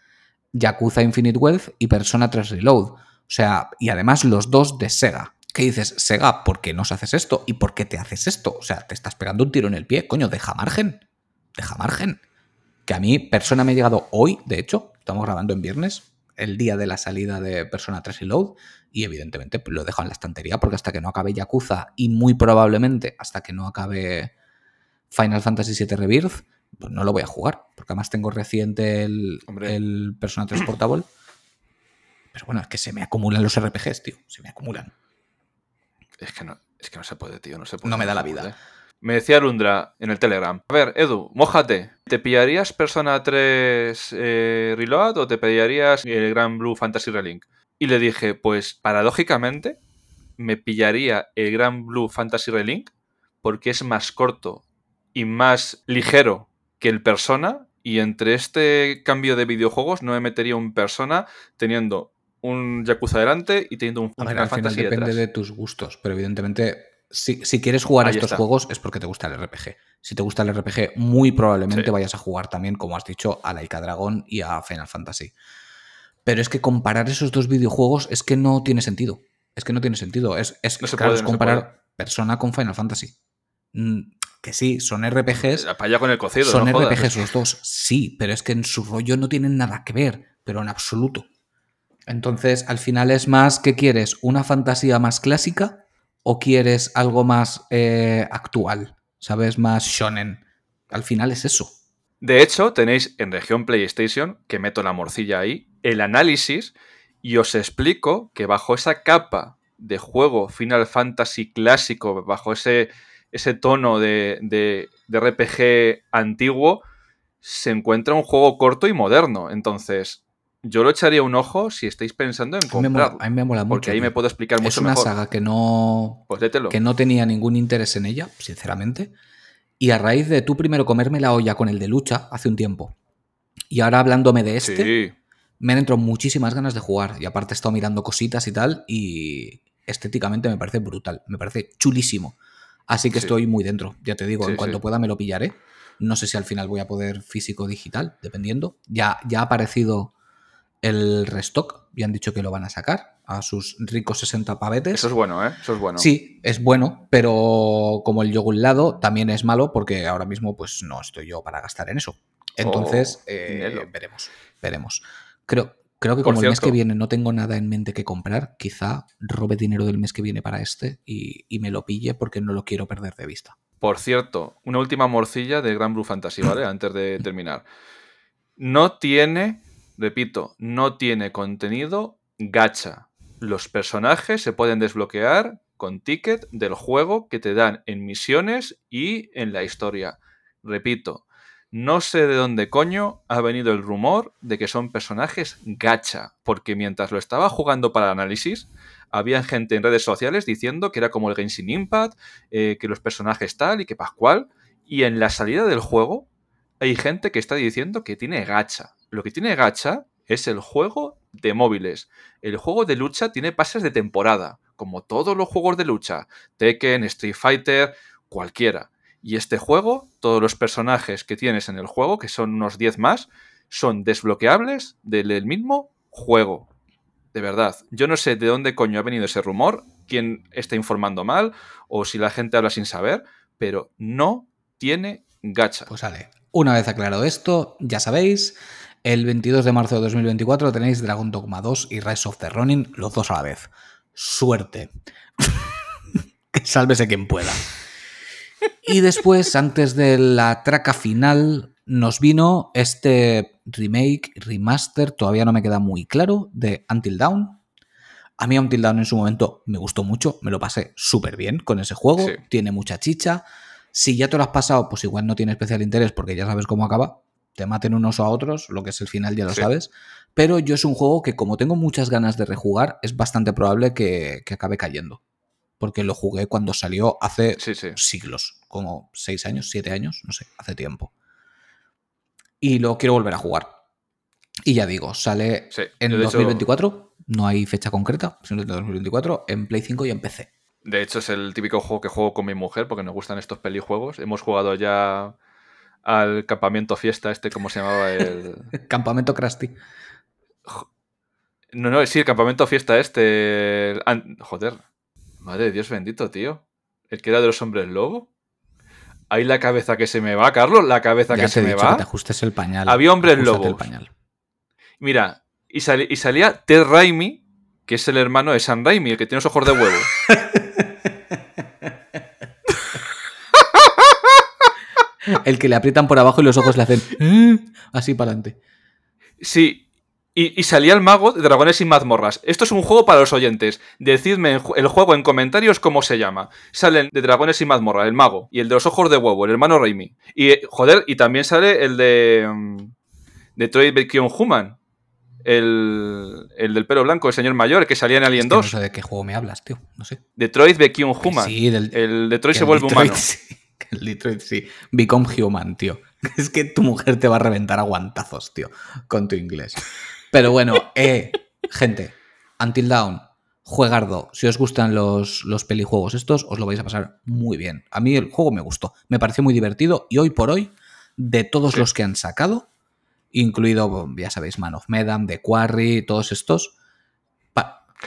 Yakuza Infinite Wealth y Persona 3 Reload. O sea, y además los dos de Sega. ¿Qué dices? Sega, ¿por qué nos haces esto? ¿Y por qué te haces esto? O sea, te estás pegando un tiro en el pie. Coño, deja margen. Deja margen. Que a mí, Persona me ha llegado hoy, de hecho, estamos grabando en viernes, el día de la salida de Persona 3 Reload, y evidentemente pues, lo dejo en la estantería porque hasta que no acabe Yakuza y muy probablemente hasta que no acabe Final Fantasy VII Rebirth, pues no lo voy a jugar, porque además tengo reciente el, el Persona 3 Portable. Pero bueno, es que se me acumulan los RPGs, tío, se me acumulan. Es que no, es que no se puede, tío. No, se puede, No me da la vida. Me decía Lundra en el Telegram. A ver, Edu, mójate. ¿Te pillarías Persona 3 eh, Reload o te pillarías el Gran Blue Fantasy Relink? Y le dije, pues paradójicamente, me pillaría el Gran Blue Fantasy Relink porque es más corto y más ligero que el Persona. Y entre este cambio de videojuegos no me metería un Persona teniendo un Yakuza delante y teniendo un, Final al final Fantasy depende detrás. de tus gustos, pero evidentemente, si, si quieres jugar a estos está. juegos es porque te gusta el RPG. Si te gusta el RPG, muy probablemente Sí. vayas a jugar también, como has dicho, a Laika Dragon y a Final Fantasy. Pero es que comparar esos dos videojuegos es que no tiene sentido. Es que no tiene sentido. Es, es, No se claro, puede, es no comparar Persona con Final Fantasy. Mm, que sí, son RPGs. Para allá con el cocido. Son no jodas. RPGs los dos, sí, pero es que en su rollo no tienen nada que ver, pero en absoluto. Entonces, al final es más que quieres una fantasía más clásica o quieres algo más eh, actual, ¿sabes? Más shonen. Al final es eso. De hecho, tenéis en región PlayStation, que meto la morcilla ahí, el análisis y os explico que bajo esa capa de juego Final Fantasy clásico, bajo ese, ese tono de, de- de RPG antiguo, se encuentra un juego corto y moderno. Entonces, yo lo echaría un ojo si estáis pensando en comprarlo. a mí me mola mucho. Porque ahí me puedo explicar Es mucho una mejor. saga que no, Pues que no tenía ningún interés en ella, sinceramente. Y a raíz de tú primero comerme la olla con el de lucha hace un tiempo. Y ahora hablándome de este, Sí. me han entrado muchísimas ganas de jugar. Y aparte he estado mirando cositas y tal. Y estéticamente me parece brutal. Me parece chulísimo. Así que Sí. estoy muy dentro. Ya te digo, Sí, en cuanto pueda me lo pillaré. No sé si al final voy a poder físico o digital, dependiendo. Ya, ya ha aparecido el restock, y han dicho que lo van a sacar a sus ricos 60 pavetes. Eso es bueno, ¿eh? Eso es bueno. Sí, es bueno, pero como el yogur lado también es malo porque ahora mismo pues no estoy yo para gastar en eso. Entonces, Oh, eh, veremos, veremos. Creo, creo que como el mes que viene no tengo nada en mente que comprar, quizá robe dinero del mes que viene para este y, y me lo pille porque no lo quiero perder de vista. Por cierto, una última morcilla de Gran Blue Fantasy, ¿vale? Antes de terminar. No tiene, repito, no tiene contenido gacha. Los personajes se pueden desbloquear con ticket del juego que te dan en misiones y en la historia. Repito, no sé de dónde coño ha venido el rumor de que son personajes gacha, porque mientras lo estaba jugando para análisis, había gente en redes sociales diciendo que era como el Genshin Impact, eh, que los personajes tal y que Pascual. Y en la salida del juego hay gente que está diciendo que tiene gacha. Lo que tiene gacha es el juego de móviles. El juego de lucha tiene pases de temporada, como todos los juegos de lucha. Tekken, Street Fighter, cualquiera. Y este juego, todos los personajes que tienes en el juego, que son unos 10 más, son desbloqueables del mismo juego. De verdad, yo no sé de dónde coño ha venido ese rumor, quién está informando mal o si la gente habla sin saber, pero no tiene gacha. Pues sale. Una vez aclarado esto, ya sabéis, el 22 de marzo de 2024 tenéis Dragon Dogma 2 y Rise of the Ronin, los dos a la vez. Suerte. sálvese quien pueda. Y después, antes de la traca final, nos vino este remake, remaster, todavía no me queda muy claro, de Until Dawn. A mí Until Dawn en su momento me gustó mucho, me lo pasé súper bien con ese juego, Sí. tiene mucha chicha. Si ya te lo has pasado, pues igual no tiene especial interés porque ya sabes cómo acaba. Te maten unos a otros, lo que es el final ya lo Sí. sabes. Pero yo es un juego que como tengo muchas ganas de rejugar, es bastante probable que, que acabe cayendo. Porque lo jugué cuando salió hace Sí, sí. siglos, como seis años, siete años, no sé, hace tiempo. Y lo quiero volver a jugar. Y ya digo, sale en yo de hecho- 2024, no hay fecha concreta, sino en 2024, en Play 5 y en PC. De hecho, es el típico juego que juego con mi mujer porque nos gustan estos pelijuegos. Hemos jugado ya al campamento fiesta, este, ¿cómo se llamaba? El... Campamento Krusty. No, no, sí, el campamento fiesta este. el Joder, madre de Dios bendito, tío. El que era de los hombres lobo. Ahí la cabeza que se me va, Carlos, la cabeza Ya que te se he me dicho va. que te ajustes el pañal. Había hombres lobos. el pañal. Mira, y salía Ted Raimi, que es el hermano de Sam Raimi, el que tiene los ojos de huevo. El que le aprietan por abajo y los ojos le hacen "Eh", así para adelante. Sí, y, y salía el mago de Dragones y Mazmorras. Esto es un juego para los oyentes. Decidme el juego en comentarios cómo se llama. Salen de Dragones y Mazmorras, el mago. Y el de los ojos de huevo, el hermano Raimi. Y, eh, joder, y también sale el de. mm, Detroit Become Human. El, el del pelo blanco, el señor mayor, que salía en Alien Es que no 2. sé de qué juego me hablas, tío. No sé. Detroit Que Human. Sí, del, El Detroit se el vuelve Detroit humano. sí, el Detroit sí. Become human, tío. Es que tu mujer te va a reventar a guantazos, tío, con tu inglés. Pero bueno, eh, gente, Until Dawn, juegardo. Si os gustan los, los pelijuegos estos, os lo vais a pasar muy bien. A mí el juego me gustó, me pareció muy divertido y hoy por hoy, de todos Sí. los que han sacado, incluido, ya sabéis, Man of Medan, The Quarry, todos estos,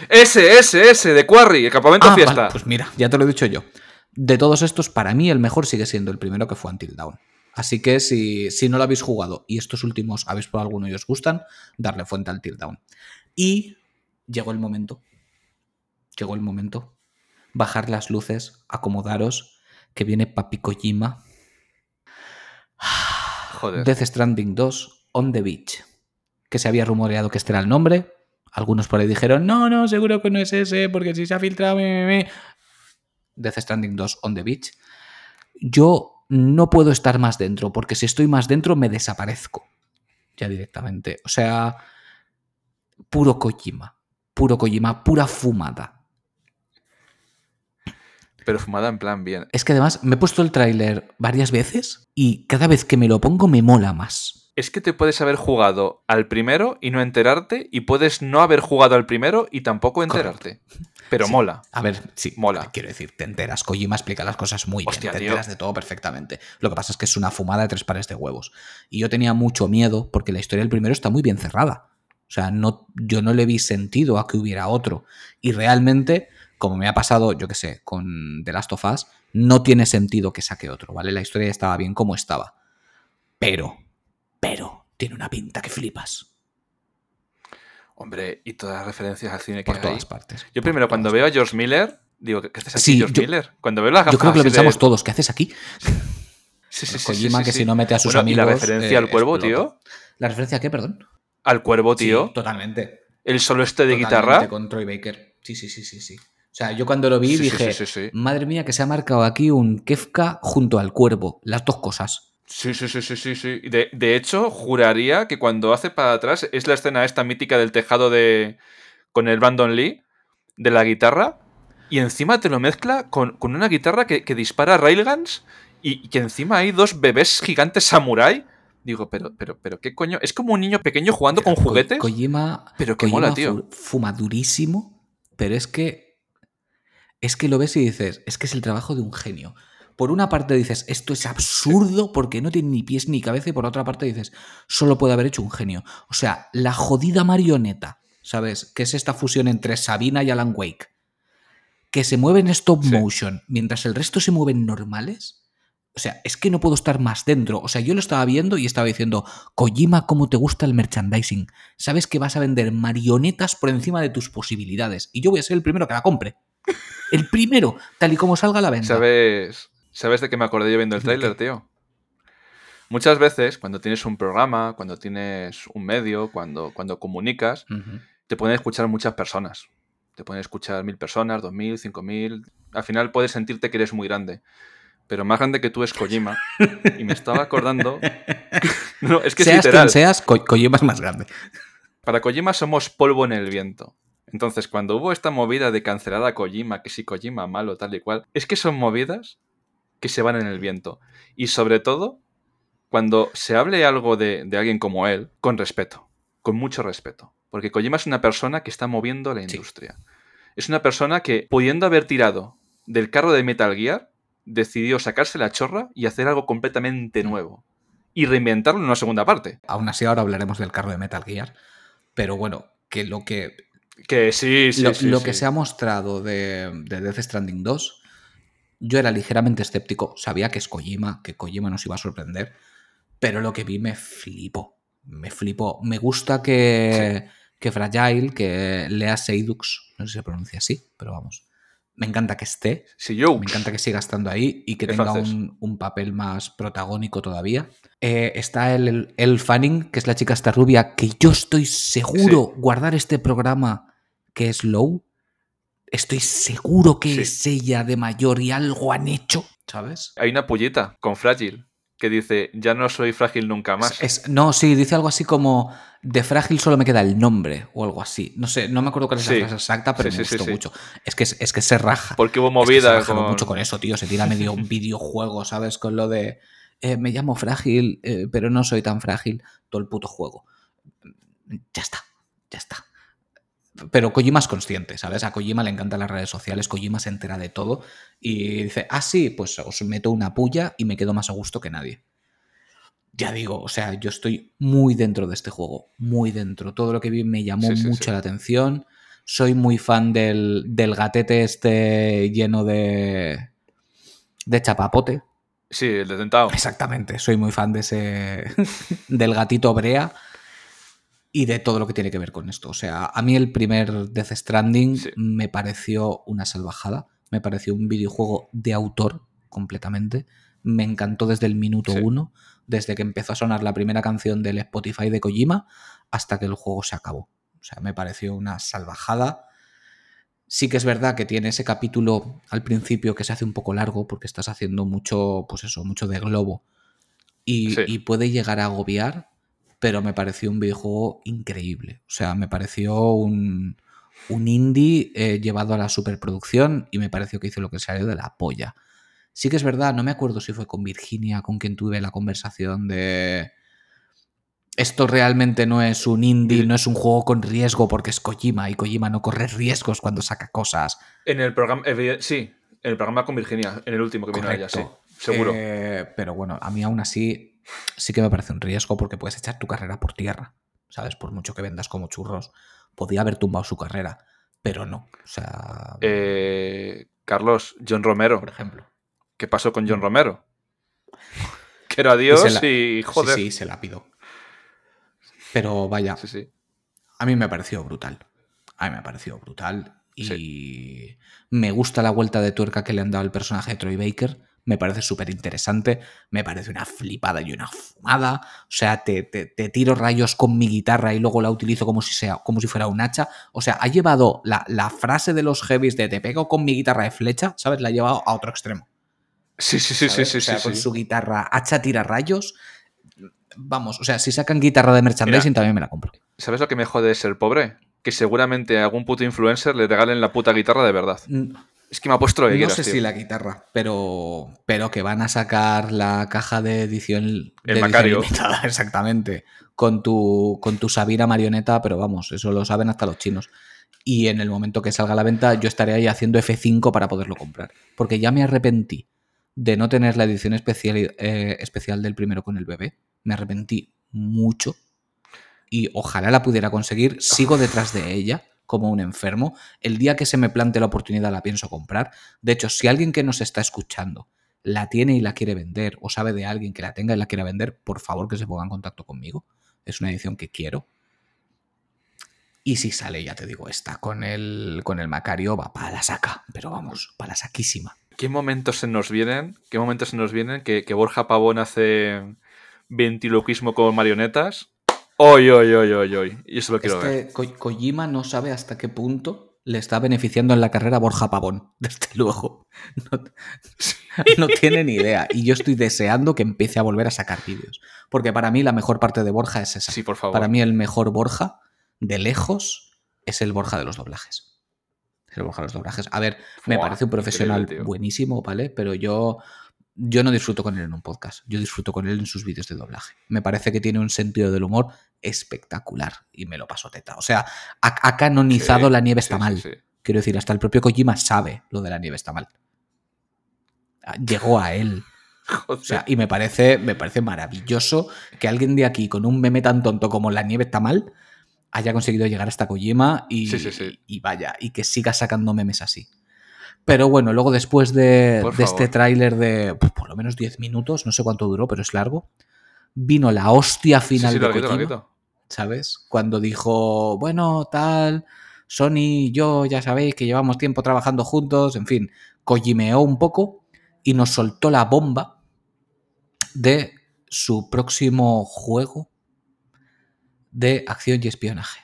Ese, ese, ese, de Quarry, el campamento Ah, fiesta. vale, pues mira, ya te lo he dicho yo. De todos estos, para mí el mejor sigue siendo el primero que fue Until Dawn. Así que si, si no lo habéis jugado y estos últimos habéis probado alguno y os gustan, darle fuente al Until Dawn. Y llegó el momento. Llegó el momento. Bajar las luces, acomodaros, que viene Papi Kojima. Joder. Death Stranding 2 On the Beach. Que se había rumoreado que este era el nombre. Algunos por ahí dijeron, no, no, seguro que no es ese, porque si se ha filtrado... me, me, me". Death Stranding 2 On the Beach. Yo no puedo estar más dentro, porque si estoy más dentro me desaparezco. Ya directamente. O sea, puro Kojima. Puro Kojima, pura fumada. Pero fumada en plan bien. Es que además me he puesto el tráiler varias veces y cada vez que me lo pongo me mola más. Es que te puedes haber jugado al primero y no enterarte, y puedes no haber jugado al primero y tampoco enterarte. Pero Sí. mola. A ver, sí, Mola. Quiero decir, te enteras. Kojima explica las cosas muy bien. Te tío. enteras de todo perfectamente. Lo que pasa es que es una fumada de tres pares de huevos. Y yo tenía mucho miedo porque la historia del primero está muy bien cerrada. O sea, no, yo no le vi sentido a que hubiera otro. Y realmente, como me ha pasado, yo qué sé, con The Last of Us, no tiene sentido que saque otro, ¿vale? La historia estaba bien como estaba. Pero, pero, tiene una pinta que flipas. Hombre, y todas las referencias al cine que Por hay. todas partes. Yo por primero, cuando veo a George Miller, digo, ¿qué haces aquí, Sí, George yo- Miller? Cuando veo las gafas Yo creo que lo de- pensamos todos. ¿Qué haces aquí? Sí, sí, sí, Kojima sí, que si no mete a sus Bueno, y amigos. la referencia eh, al cuervo, explota. tío. ¿La referencia a qué, perdón? Al cuervo, tío. Totalmente. el solo este de Totalmente guitarra. Con Troy Baker. Sí, sí, sí, sí, sí. O sea, yo cuando lo vi dije, madre mía, que se ha marcado aquí un Kefka junto al cuervo. Las dos cosas. Sí, sí, sí, sí, sí, sí. De, de hecho, juraría que cuando hace para atrás es la escena esta mítica del tejado de. con el Brandon Lee, de la guitarra, y encima te lo mezcla con, con una guitarra que, que dispara railguns y, y que encima hay dos bebés gigantes samurai. Digo, pero, pero, pero, ¿qué coño? Es como un niño pequeño jugando con juguetes. Kojima, Pero qué Kojima mola, tío. fu- fuma durísimo, pero es que. Es que lo ves y dices, es que es el trabajo de un genio. Por una parte dices, esto es absurdo porque no tiene ni pies ni cabeza, y por otra parte dices, solo puede haber hecho un genio. O sea, la jodida marioneta, ¿sabes? Que es esta fusión entre Sabina y Alan Wake, que se mueve en stop Sí. motion mientras el resto se mueven normales. O sea, es que no puedo estar más dentro. O sea, yo lo estaba viendo y estaba diciendo, Kojima, ¿cómo te gusta el merchandising? Sabes que vas a vender marionetas por encima de tus posibilidades. Y yo voy a ser el primero que la compre. El primero, tal y como salga a la venta. ¿Sabes, ¿Sabes de qué me acordé yo viendo el ¿De tráiler, tío? Muchas veces, cuando tienes un programa, cuando tienes un medio, cuando, cuando comunicas, te pueden escuchar muchas personas. Te pueden escuchar mil personas, dos mil, cinco mil. Al final puedes sentirte que eres muy grande. Pero más grande que tú es Kojima. Y me estaba acordando. No, es que es seas literal. quien seas, Ko- Kojima es más grande. Para Kojima somos polvo en el viento. Entonces, cuando hubo esta movida de cancelar a Kojima, que si Kojima malo, tal y cual, es que son movidas que se van en el viento. Y sobre todo, cuando se hable algo de, de alguien como él, con respeto, con mucho respeto. Porque Kojima es una persona que está moviendo la Sí. industria. Es una persona que, pudiendo haber tirado del carro de Metal Gear, decidió sacarse la chorra y hacer algo completamente nuevo. Y reinventarlo en una segunda parte. Aún así, ahora hablaremos del carro de Metal Gear. Pero bueno, que lo que Que sí, sí, lo, sí, lo sí. que se ha mostrado de, de Death Stranding 2, yo era ligeramente escéptico. Sabía que es Kojima, que Kojima nos iba a sorprender. Pero lo que vi me flipó. Me flipó. Me gusta que, que Fragile, que Lea Seydoux, no sé si se pronuncia así, pero vamos. Me encanta que esté. Sí, yo. Me encanta que siga estando ahí y que tenga un, un papel más protagónico todavía. Eh, está el, el, el Fanning, que es la chica esta rubia, que yo estoy seguro guardar este programa que es Low. Estoy seguro que Sí. es ella de mayor y algo han hecho, ¿sabes? Hay una pullita con Frágil que dice, ya no soy frágil nunca más. Es- no, sí, dice algo así como de frágil solo me queda el nombre o algo así. No sé, no me acuerdo cuál es Sí. la frase exacta, pero Sí, me sí, gustó mucho. Es que, es que se raja. Porque hubo Es que se movida con... mucho con eso, tío. Se tira medio un videojuego, ¿sabes? Con lo de eh, me llamo frágil, eh, pero no soy tan frágil. Todo el puto juego. Ya está, ya está. Pero Kojima es consciente, ¿sabes? A Kojima le encantan las redes sociales, Kojima se entera de todo y dice, ah, sí, pues os meto una puya y me quedo más a gusto que nadie. Ya digo, o sea, yo estoy muy dentro de este juego, muy dentro. Todo lo que vi me llamó Sí, sí, mucho sí. la atención. Soy muy fan del, del gatete este lleno de, de chapapote. Sí, el detentado. Exactamente, soy muy fan de ese, del gatito Brea y de todo lo que tiene que ver con esto. O sea, a mí el primer Death Stranding Sí. me pareció una salvajada, me pareció un videojuego de autor completamente. Me encantó desde el minuto Sí. uno, desde que empezó a sonar la primera canción del Spotify de Kojima hasta que el juego se acabó. O sea, me pareció una salvajada. Sí que es verdad que tiene ese capítulo al principio que se hace un poco largo porque estás haciendo mucho, pues eso, mucho de globo. Y, Sí. y puede llegar a agobiar, pero me pareció un videojuego increíble. O sea, me pareció un, un indie eh, llevado a la superproducción y me pareció que hizo lo que salió de la polla. Sí que es verdad, no me acuerdo si fue con Virginia con quien tuve la conversación de... Esto realmente no es un indie, no es un juego con riesgo porque es Kojima y Kojima no corre riesgos cuando saca cosas. En el programa, evide- sí, en el programa con Virginia, en el último que vino ella, sí, seguro. Eh, pero bueno, a mí aún así sí que me parece un riesgo porque puedes echar tu carrera por tierra. ¿sabes? Por mucho que vendas como churros, podía haber tumbado su carrera, pero no. O sea, Eh, Carlos, John Romero. por ejemplo. ¿Qué pasó con John Romero? Que era Dios Y se la- y joder. Sí, sí, se la pido. Pero vaya, Sí, sí. a mí me pareció brutal. A mí me pareció brutal. Y me gusta la vuelta de tuerca que le han dado al personaje de Troy Baker. Me parece súper interesante. Me parece una flipada y una fumada. O sea, te, te- te tiro rayos con mi guitarra y luego la utilizo como si, sea, como si fuera un hacha. O sea, ha llevado la, la frase de los heavies de te pego con mi guitarra de flecha, ¿sabes? La ha llevado a otro extremo. Sí, sí, sí, sí, ¿sabes? sí, o sea, sí, con sí. su guitarra hacha tira rayos. Vamos, o sea, si sacan guitarra de merchandising también me la compro. ¿Sabes lo que me jode de ser pobre? Que seguramente a algún puto influencer le regalen la puta guitarra de verdad. Es que me ha puesto lo que No quieras, sé tío. si la guitarra, pero, pero que van a sacar la caja de edición, de El edición Macario. limitada, exactamente, con tu, con tu Sabina marioneta, pero vamos, eso lo saben hasta los chinos. Y en el momento que salga a la venta, yo estaré ahí haciendo F5 para poderlo comprar. Porque ya me arrepentí de no tener la edición especial, eh, especial del primero con el bebé. Me arrepentí mucho. Y ojalá la pudiera conseguir. Sigo detrás de ella como un enfermo. El día que se me plante la oportunidad la pienso comprar. De hecho, si alguien que nos está escuchando la tiene y la quiere vender, o sabe de alguien que la tenga y la quiera vender, por favor que se ponga en contacto conmigo. Es una edición que quiero. Y si sale, ya te digo, esta con el, con el Macario, va para la saca. Pero vamos, para la saquísima. ¿Qué momentos se nos vienen? ¿Qué momentos se nos vienen? Que, que Borja Pavón hace ventriloquismo con marionetas. Hoy, hoy, hoy, hoy, hoy. Y eso lo quiero ver. Este Ko- Kojima no sabe hasta qué punto le está beneficiando en la carrera Borja Pavón, desde luego. No, no tiene ni idea. Y yo estoy deseando que empiece a volver a sacar vídeos. Porque para mí la mejor parte de Borja es esa. Sí, por favor. Para mí el mejor Borja, de lejos, es el Borja de los doblajes. Es el Borja de los doblajes. A ver, me parece un profesional buenísimo, ¿vale? Pero yo, yo no disfruto con él en un podcast. Yo disfruto con él en sus vídeos de doblaje. Me parece que tiene un sentido del humor espectacular y me lo paso teta. O sea, ha, ha canonizado Sí, La nieve está sí, mal. sí. Quiero decir, hasta el propio Kojima sabe lo de La nieve está mal. Ah, Llegó a él. Joder. O sea, y me parece, me parece maravilloso que alguien de aquí con un meme tan tonto como La nieve está mal haya conseguido llegar hasta Kojima y, y vaya, y que siga sacando memes así. Pero bueno, luego después de, de este tráiler de pues, por lo menos 10 minutos, no sé cuánto duró, pero es largo, vino la hostia Sí, final sí, de Kojima. larguito. ¿sabes? Cuando dijo, bueno, tal, Sony y yo ya sabéis que llevamos tiempo trabajando juntos, en fin, cojimeó un poco y nos soltó la bomba de su próximo juego de acción y espionaje.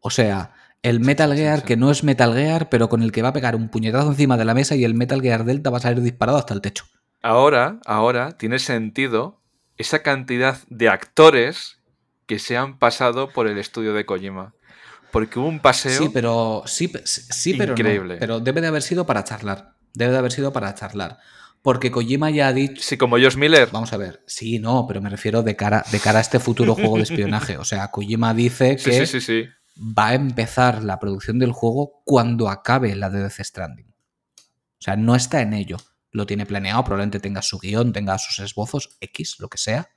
O sea, el Metal Gear que no es Metal Gear, pero con el que va a pegar un puñetazo encima de la mesa y el Metal Gear Delta va a salir disparado hasta el techo. Ahora, ahora tiene sentido esa cantidad de actores que se han pasado por el estudio de Kojima. Porque hubo un paseo. Sí, pero sí, sí pero no. Increíble. Pero debe de haber sido para charlar. Debe de haber sido para charlar. Porque Kojima ya ha dicho. Sí, como Josh Miller. Vamos a ver. Sí, no, pero me refiero de cara, de cara a este futuro juego de espionaje. O sea, Kojima dice Sí, que sí, sí, sí. Va a empezar la producción del juego cuando acabe la de Death Stranding. O sea, no está en ello. Lo tiene planeado, probablemente tenga su guion, tenga sus esbozos, X, lo que sea.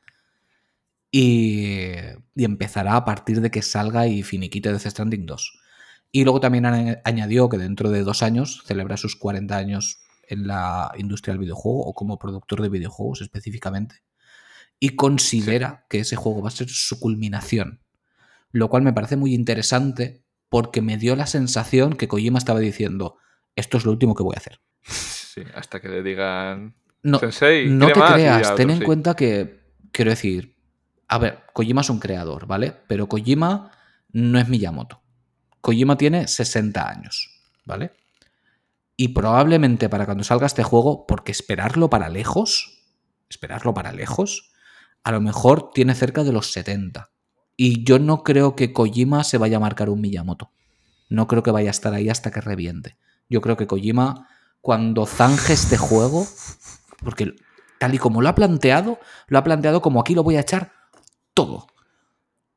Y, y empezará a partir de que salga y finiquite Death Stranding 2. Y luego también añ- añadió que dentro de dos años celebra sus 40 años en la industria del videojuego o como productor de videojuegos específicamente. Y considera que ese juego va a ser su culminación. Lo cual me parece muy interesante porque me dio la sensación que Kojima estaba diciendo, esto es lo último que voy a hacer. Sí, hasta que le digan. No, Sensei, no ¿quiere te creas, ten en sí. cuenta que, quiero decir, a ver, Kojima es un creador, ¿vale? Pero Kojima no es Miyamoto. Kojima tiene 60 años, ¿vale? Y probablemente para cuando salga este juego, porque esperarlo para lejos, esperarlo para lejos, a lo mejor tiene cerca de los 70. Y yo no creo que Kojima se vaya a marcar un Miyamoto. No creo que vaya a estar ahí hasta que reviente. Yo creo que Kojima, cuando zanje este juego, porque tal y como lo ha planteado, lo ha planteado como aquí lo voy a echar todo.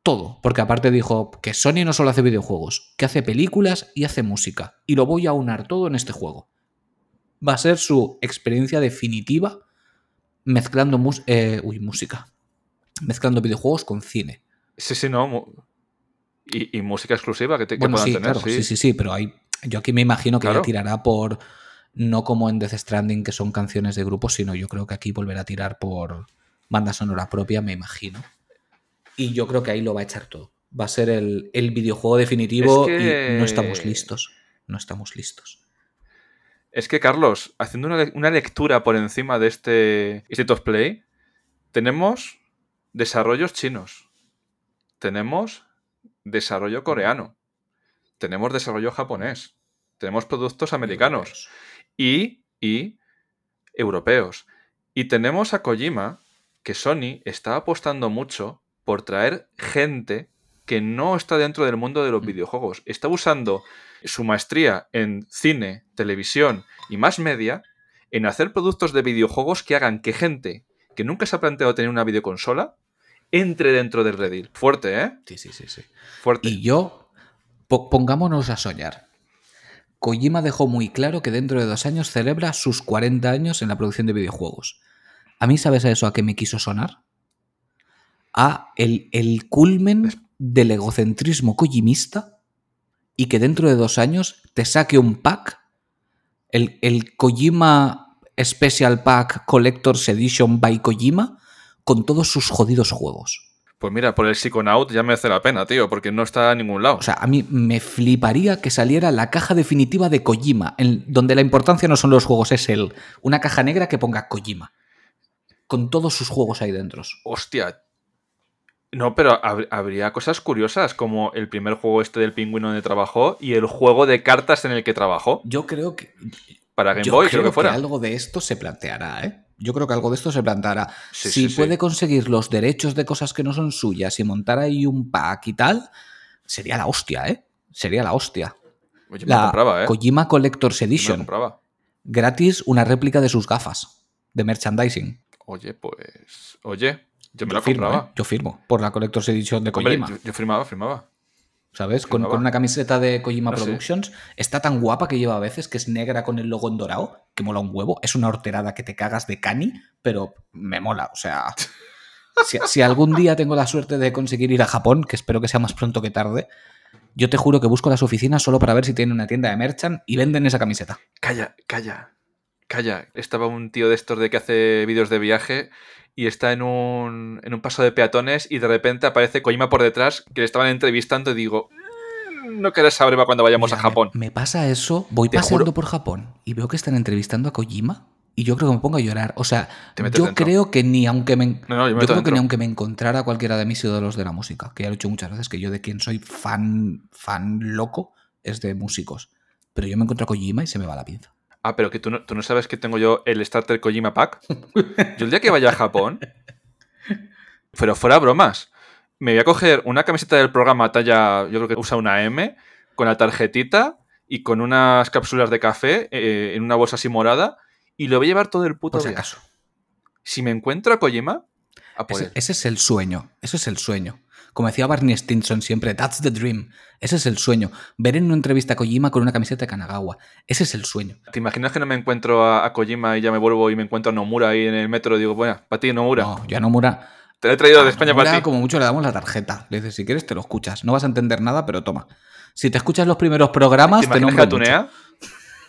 Todo. Porque aparte dijo que Sony no solo hace videojuegos, que hace películas y hace música. Y lo voy a unar todo en este juego. Va a ser su experiencia definitiva mezclando eh, música. Mezclando videojuegos con cine. Sí, sí, no. Y, y música exclusiva que, te, que Bueno, puedan sí, tener, claro, sí. sí, sí, sí, pero hay, yo aquí me imagino que Claro. ya tirará por, no como en Death Stranding, que son canciones de grupo, sino yo creo que aquí volverá a tirar por banda sonora propia, me imagino. Y yo creo que ahí lo va a echar todo. Va a ser el, el videojuego definitivo Es que- y no estamos listos. No estamos listos. Es que, Carlos, haciendo una, una lectura por encima de este State of Play, tenemos desarrollos chinos, tenemos desarrollo coreano, tenemos desarrollo japonés, tenemos productos americanos y, y europeos. Y tenemos a Kojima, que Sony está apostando mucho por traer gente que no está dentro del mundo de los Mm. videojuegos. Está usando su maestría en cine, televisión y más media en hacer productos de videojuegos que hagan que gente que nunca se ha planteado tener una videoconsola entre dentro del redil. Fuerte, ¿eh? Sí, sí, sí, sí. Fuerte. Y yo, po- pongámonos a soñar. Kojima dejó muy claro que dentro de dos años celebra sus 40 años en la producción de videojuegos. ¿A mí sabes a eso a qué me quiso sonar? A el, el culmen del egocentrismo kojimista y que dentro de dos años te saque un pack, el, el Kojima Special Pack Collector's Edition by Kojima, con todos sus jodidos juegos. Pues mira, por el Psychonaut ya merece la pena, tío, porque no está en ningún lado. O sea, a mí me fliparía que saliera la caja definitiva de Kojima, en- donde la importancia no son los juegos, es el una caja negra que ponga Kojima. Con todos sus juegos ahí dentro. Hostia. No, pero hab- habría cosas curiosas, como el primer juego este del pingüino donde trabajó y el juego de cartas en el que trabajó. Yo creo que. Para Game yo Boy, creo creo que fuera. algo de esto se planteará, ¿eh? Yo creo que algo de esto se planteará. Sí, si sí, sí. puede conseguir los derechos de cosas que no son suyas y montar ahí un pack y tal, sería la hostia, ¿eh? Sería la hostia. Oye, me La compraba, ¿eh? Kojima Collector's Yo me Edition. compraba. Gratis una réplica de sus gafas de merchandising. Oye, pues. Oye, yo me yo lo firmo, compraba. ¿eh? Yo firmo por la Collector's Edition de Hombre, Kojima. yo, yo firmaba, firmaba. ¿Sabes? Con, una camiseta de Kojima. Productions. Está tan guapa que lleva a veces, que es negra con el logo en dorado, que mola un huevo. Es una horterada que te cagas de cani, pero me mola. O sea, si, si algún día tengo la suerte de conseguir ir a Japón, que espero que sea más pronto que tarde, yo te juro que busco las oficinas solo para ver si tienen una tienda de merchant y venden esa camiseta. Calla, calla, calla. Estaba un tío de estos de que hace vídeos de viaje y está en un, en un paso de peatones y de repente aparece Kojima por detrás que le estaban entrevistando y digo, "Mm, no querés saber cuando vayamos Mira, a Japón. Me, me pasa eso, voy paseando juro. por Japón y veo que están entrevistando a Kojima y yo creo que me pongo a llorar. O sea, yo dentro. creo que ni aunque me, No, no, yo me yo meto creo que ni aunque me encontrara cualquiera de mis ídolos de la música, que ya lo he dicho muchas veces, que yo de quien soy fan, fan loco es de músicos. Pero yo me encuentro a Kojima y se me va la pinza. Ah, pero que tú no, tú no sabes que tengo yo el Starter Kojima Pack. Yo el día que vaya a Japón, pero fuera bromas, me voy a coger una camiseta del programa talla, yo creo que usa una M, con la tarjetita y con unas cápsulas de café eh, en una bolsa así morada y lo voy a llevar todo el puto Por si acaso. Si me encuentro a Kojima, a por Ese, él. ese es el sueño. Eso es el sueño. Como decía Barney Stinson siempre, that's the dream. Ese es el sueño. Ver en una entrevista a Kojima con una camiseta de Kanagawa. Ese es el sueño. ¿Te imaginas que no me encuentro a, a Kojima y ya me vuelvo y me encuentro a Nomura ahí en el metro y digo, bueno, para ti Nomura, No, yo a Nomura. te lo he traído de España Nomura para ti. como mucho le damos la tarjeta. Le dices, si quieres te lo escuchas. No vas a entender nada, pero toma. Si te escuchas los primeros programas, ¿Te te?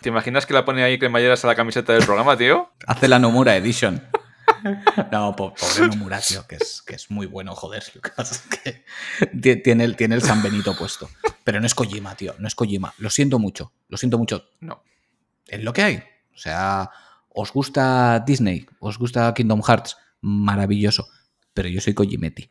¿Te imaginas que la pone ahí cremalleras a la camiseta del programa, tío? Hace la Nomura Edition. No, po- pobre Nomura, tío, que es, que es muy bueno, joder. Lo que tiene el, tiene el San Benito puesto. Pero no es Kojima, tío, no es Kojima. Lo siento mucho, lo siento mucho. No. Es lo que hay. O sea, os gusta Disney, os gusta Kingdom Hearts, maravilloso. Pero yo soy Kojimeti.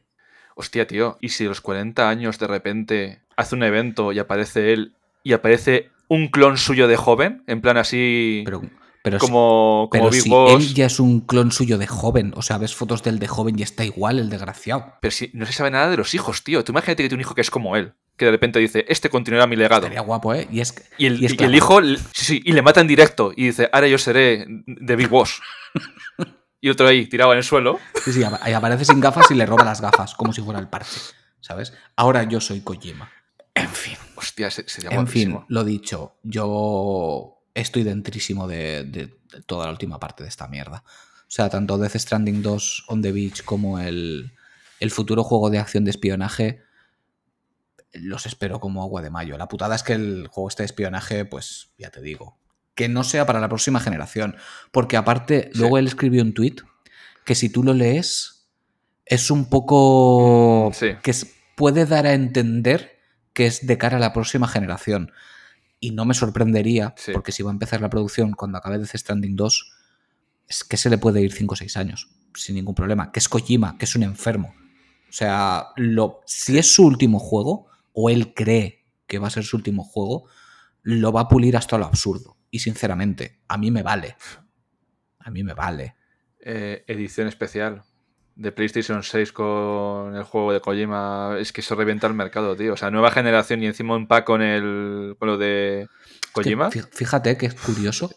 Hostia, tío, ¿y si a los 40 años de repente hace un evento y aparece él y aparece un clon suyo de joven? En plan así Pero, pero como, como Pero Big si Boss. él ya es un clon suyo de joven, o sea, ves fotos del de joven y está igual el desgraciado. Pero si no se sabe nada de los hijos, tío. Tú imagínate que tiene un hijo que es como él. Que de repente dice, este continuará mi legado. Estaría guapo, ¿eh? Y es Y el, y es y claro. el hijo, sí, sí, y le mata en directo. Y dice, ahora yo seré de Big Boss. y otro ahí, tirado en el suelo. Sí, sí, ahí aparece sin gafas y le roba las gafas, como si fuera el parche, ¿sabes? Ahora yo soy Kojima. En fin, Hostia, se- sería en fin, lo dicho, yo estoy dentrísimo de, de- de toda la última parte de esta mierda. O sea, tanto Death Stranding 2 on the Beach como el, el futuro juego de acción de espionaje los espero como agua de mayo. La putada es que el juego este de espionaje, pues ya te digo, que no sea para la próxima generación. Porque aparte, luego él escribió un tweet que si tú lo lees, es un poco... Sí. que puede dar a entender que es de cara a la próxima generación. Y no me sorprendería, Sí. porque si va a empezar la producción cuando acabe Death Stranding 2, es que se le puede ir 5 o 6 años, sin ningún problema. Que es Kojima, que es un enfermo. O sea, lo, si es su último juego, o él cree que va a ser su último juego, lo va a pulir hasta lo absurdo. Y sinceramente, a mí me vale. A mí me vale. Eh, edición especial de PlayStation 6 con el juego de Kojima. Es que eso revienta el mercado, tío. O sea, nueva generación y encima un pack con el con lo de Es que Kojima. fí- fíjate que es curioso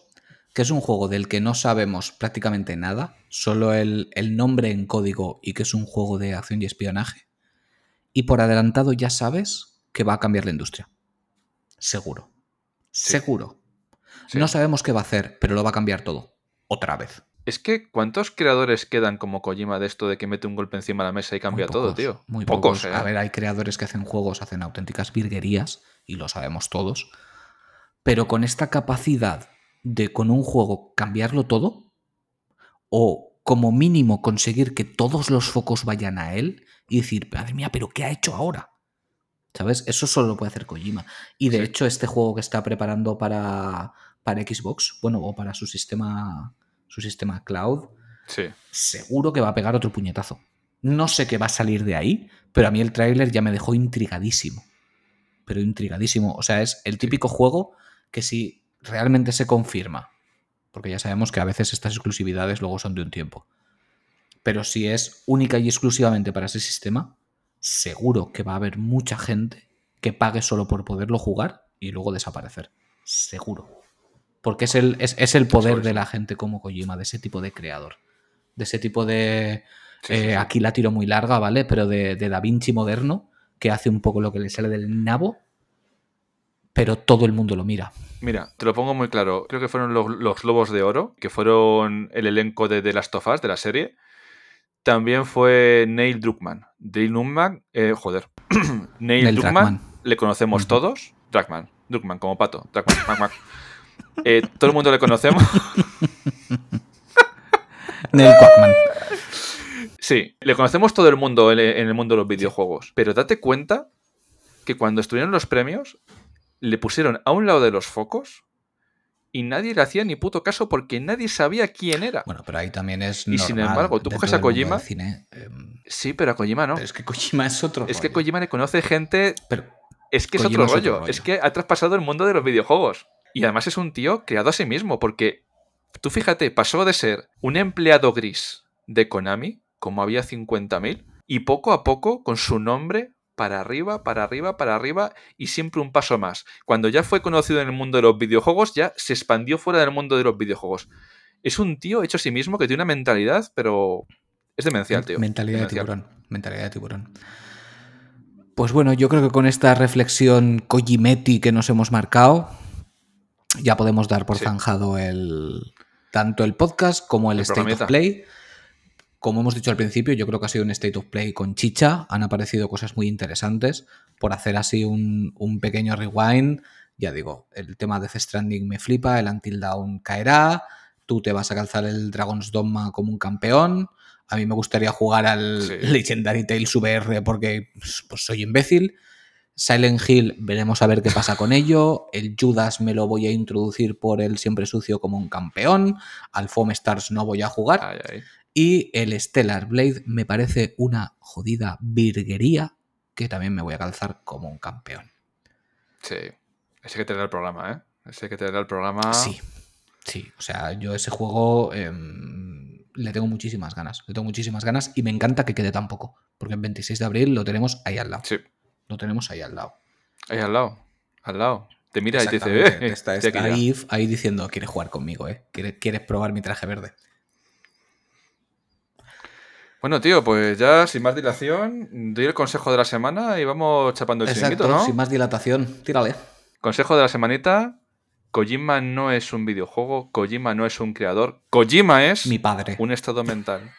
que es un juego del que no sabemos prácticamente nada, solo el, el nombre en código y que es un juego de acción y espionaje. Y por adelantado ya sabes que va a cambiar la industria. Seguro. Sí. Seguro. Sí. No sabemos qué va a hacer, pero lo va a cambiar todo. Otra vez. Es que, ¿cuántos creadores quedan como Kojima de esto de que mete un golpe encima de la mesa y cambia Muy todo, tío? Muy pocos, pocos. ¿eh? A ver, hay creadores que hacen juegos, hacen auténticas virguerías, y lo sabemos todos. Pero con esta capacidad de con un juego cambiarlo todo, o como mínimo conseguir que todos los focos vayan a él y decir, madre mía, pero ¿qué ha hecho ahora? ¿Sabes? Eso solo lo puede hacer Kojima. Y de Sí. hecho, este juego que está preparando para, para Xbox, bueno, o para su sistema, su sistema cloud, Sí. seguro que va a pegar otro puñetazo. No sé qué va a salir de ahí, pero a mí el tráiler ya me dejó intrigadísimo. Pero intrigadísimo. O sea, es el típico juego que si realmente se confirma, porque ya sabemos que a veces estas exclusividades luego son de un tiempo, pero si es única y exclusivamente para ese sistema, seguro que va a haber mucha gente que pague solo por poderlo jugar y luego desaparecer. Seguro. Porque es el, es, es el poder de la gente como Kojima, de ese tipo de creador. De ese tipo de. Sí, eh, sí. Aquí la tiro muy larga, ¿vale? Pero de, de Da Vinci moderno, que hace un poco lo que le sale del nabo, pero todo el mundo lo mira. Mira, te lo pongo muy claro. Creo que fueron los, los Lobos de Oro, que fueron el elenco de The Last of Us, de la serie. También fue Neil Druckmann. Neil Druckmann, eh, joder. Neil, Neil Druckmann, Druckmann. le conocemos todos. Druckmann, Druckmann, como pato. Druckmann, mac. Eh, todo el mundo le conocemos. Neil Quackman. Sí, le conocemos todo el mundo en el mundo de los videojuegos. Pero date cuenta que cuando estuvieron los premios, le pusieron a un lado de los focos y nadie le hacía ni puto caso porque nadie sabía quién era. Bueno, pero ahí también es. Y sin normal embargo, tú coges a Kojima- cine, em, Sí, pero a Kojima no. pero es que Kojima es otro. Es que rollo. Kojima le conoce gente. Pero Es que es otro es otro rollo. rollo. Es que ha traspasado el mundo de los videojuegos. Y además es un tío creado a sí mismo. Porque tú fíjate, pasó de ser un empleado gris de Konami, como había 50.000, y poco a poco con su nombre para arriba, para arriba, para arriba y siempre un paso más. Cuando ya fue conocido en el mundo de los videojuegos, ya se expandió fuera del mundo de los videojuegos. Es un tío hecho a sí mismo que tiene una mentalidad, pero es demencial, tío. Mentalidad de tiburón. Mentalidad de tiburón. Pues bueno, yo creo que con esta reflexión Kojimeti que nos hemos marcado, ya podemos dar por Sí. zanjado el tanto el podcast como el, El State of. Play. Como hemos dicho al principio, yo creo que ha sido un State of Play con chicha. Han aparecido cosas muy interesantes. Por hacer así un, un pequeño rewind, ya digo, el tema de Death Stranding me flipa, el Until Dawn caerá, tú te vas a calzar el Dragon's Dogma como un campeón. A mí me gustaría jugar al Sí. Legendary Tales VR porque pues, soy imbécil. Silent Hill, veremos a ver qué pasa con ello. El Judas me lo voy a introducir por el siempre sucio como un campeón. Al Foam Stars no voy a jugar. Ay, ay. Y el Stellar Blade me parece una jodida virguería que también me voy a calzar como un campeón. Sí. Ese que tener el programa, ¿eh? Ese que tener el programa. Sí, sí. O sea, yo ese juego em, le tengo muchísimas ganas. Le tengo muchísimas ganas y me encanta que quede tan poco. Porque el 26 de abril lo tenemos ahí al lado. Sí. Lo tenemos ahí al lado. Ahí al lado. Al lado. Te mira y te dice, eh, está, estoy está aquí ya". ahí, ahí diciendo, quieres jugar conmigo, ¿eh? ¿Quieres, quieres probar mi traje verde? Bueno, tío, pues ya sin más dilación, doy el consejo de la semana y vamos chapando el Exacto, ¿no? sin más dilatación. Tírale. Consejo de la semanita. Kojima no es un videojuego, Kojima no es un creador, Kojima es Mi padre. un estado mental.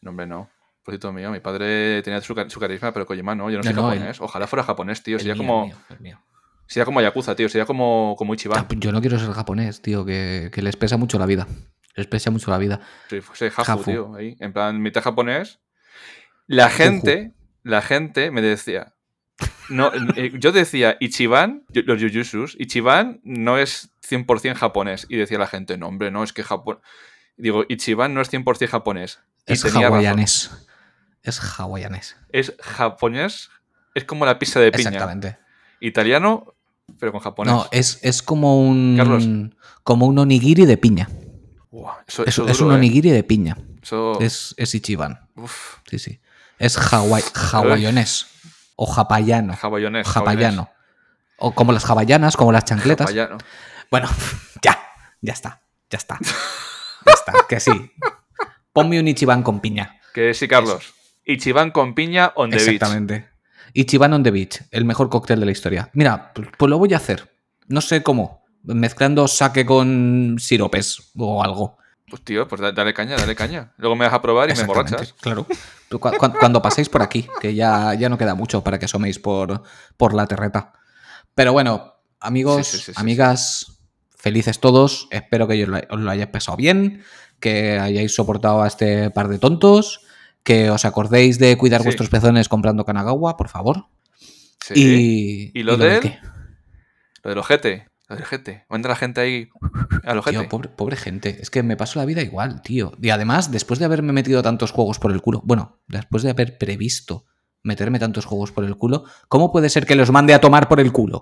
No, hombre, no. Propósito mío, mi padre tenía su, car- su carisma, pero Kojima no, yo no No, el- japonés. Ojalá fuera japonés, tío. El Sería mío, como, el mío, el mío. sería como Yakuza, tío. Sería como, como Ichiban. Yo no quiero ser japonés, tío, que, que les pesa mucho la vida. Les pesa mucho la vida. Si fuese Hafu, Hafu. tío, ahí. En plan, mitad japonés. La gente, la gente me decía. No, eh, yo decía Ichiban, los Jujutsus, Ichiban no es 100% japonés. Y decía la gente, no, hombre, no, es que Japón. Digo, Ichiban no es 100% japonés. Y Es razón. Es hawaianés. Es japonés, es como la pizza de piña. Exactamente. Italiano, pero con japonés. No, es, es como un. Carlos. Como un onigiri de piña. Eso, Es, eso es duro, un ¿eh? onigiri de piña. Eso- Es, es Ichiban. uf, Sí, sí. Es hawai, hawaianés. O japayano. hawaianés, Japayano. O como las hawaianas, como las chancletas. Hawaiano. Bueno, ya. Ya está. Ya está. Ya está. Que sí. Ponme un Ichiban con piña. Que sí, Carlos. Ichiban con piña on the beach. Exactamente. Ichiban on the beach, el mejor cóctel de la historia. Mira, pues lo voy a hacer. No sé cómo. Mezclando sake con siropes o algo. Pues tío, pues da- dale caña, dale caña. Luego me vas a probar y me Exactamente, emborrachas. Claro. Cu- cu- Cuando paséis por aquí, que ya, ya no queda mucho para que asoméis por, por la terreta. Pero bueno, amigos, Sí, sí, sí, sí, amigas, felices todos. Espero que os lo hayáis pasado bien, que hayáis soportado a este par de tontos, que os acordéis de cuidar Sí. vuestros pezones comprando Kanagawa, por favor. Sí. Y, ¿Y lo del del? qué? Lo del ojete. Lo del ojete. Manda la gente ahí al ojete. Tío, pobre, pobre gente. Es que me paso la vida igual, tío. Y además, después de haberme metido tantos juegos por el culo, bueno, después de haber previsto meterme tantos juegos por el culo, ¿cómo puede ser que los mande a tomar por el culo?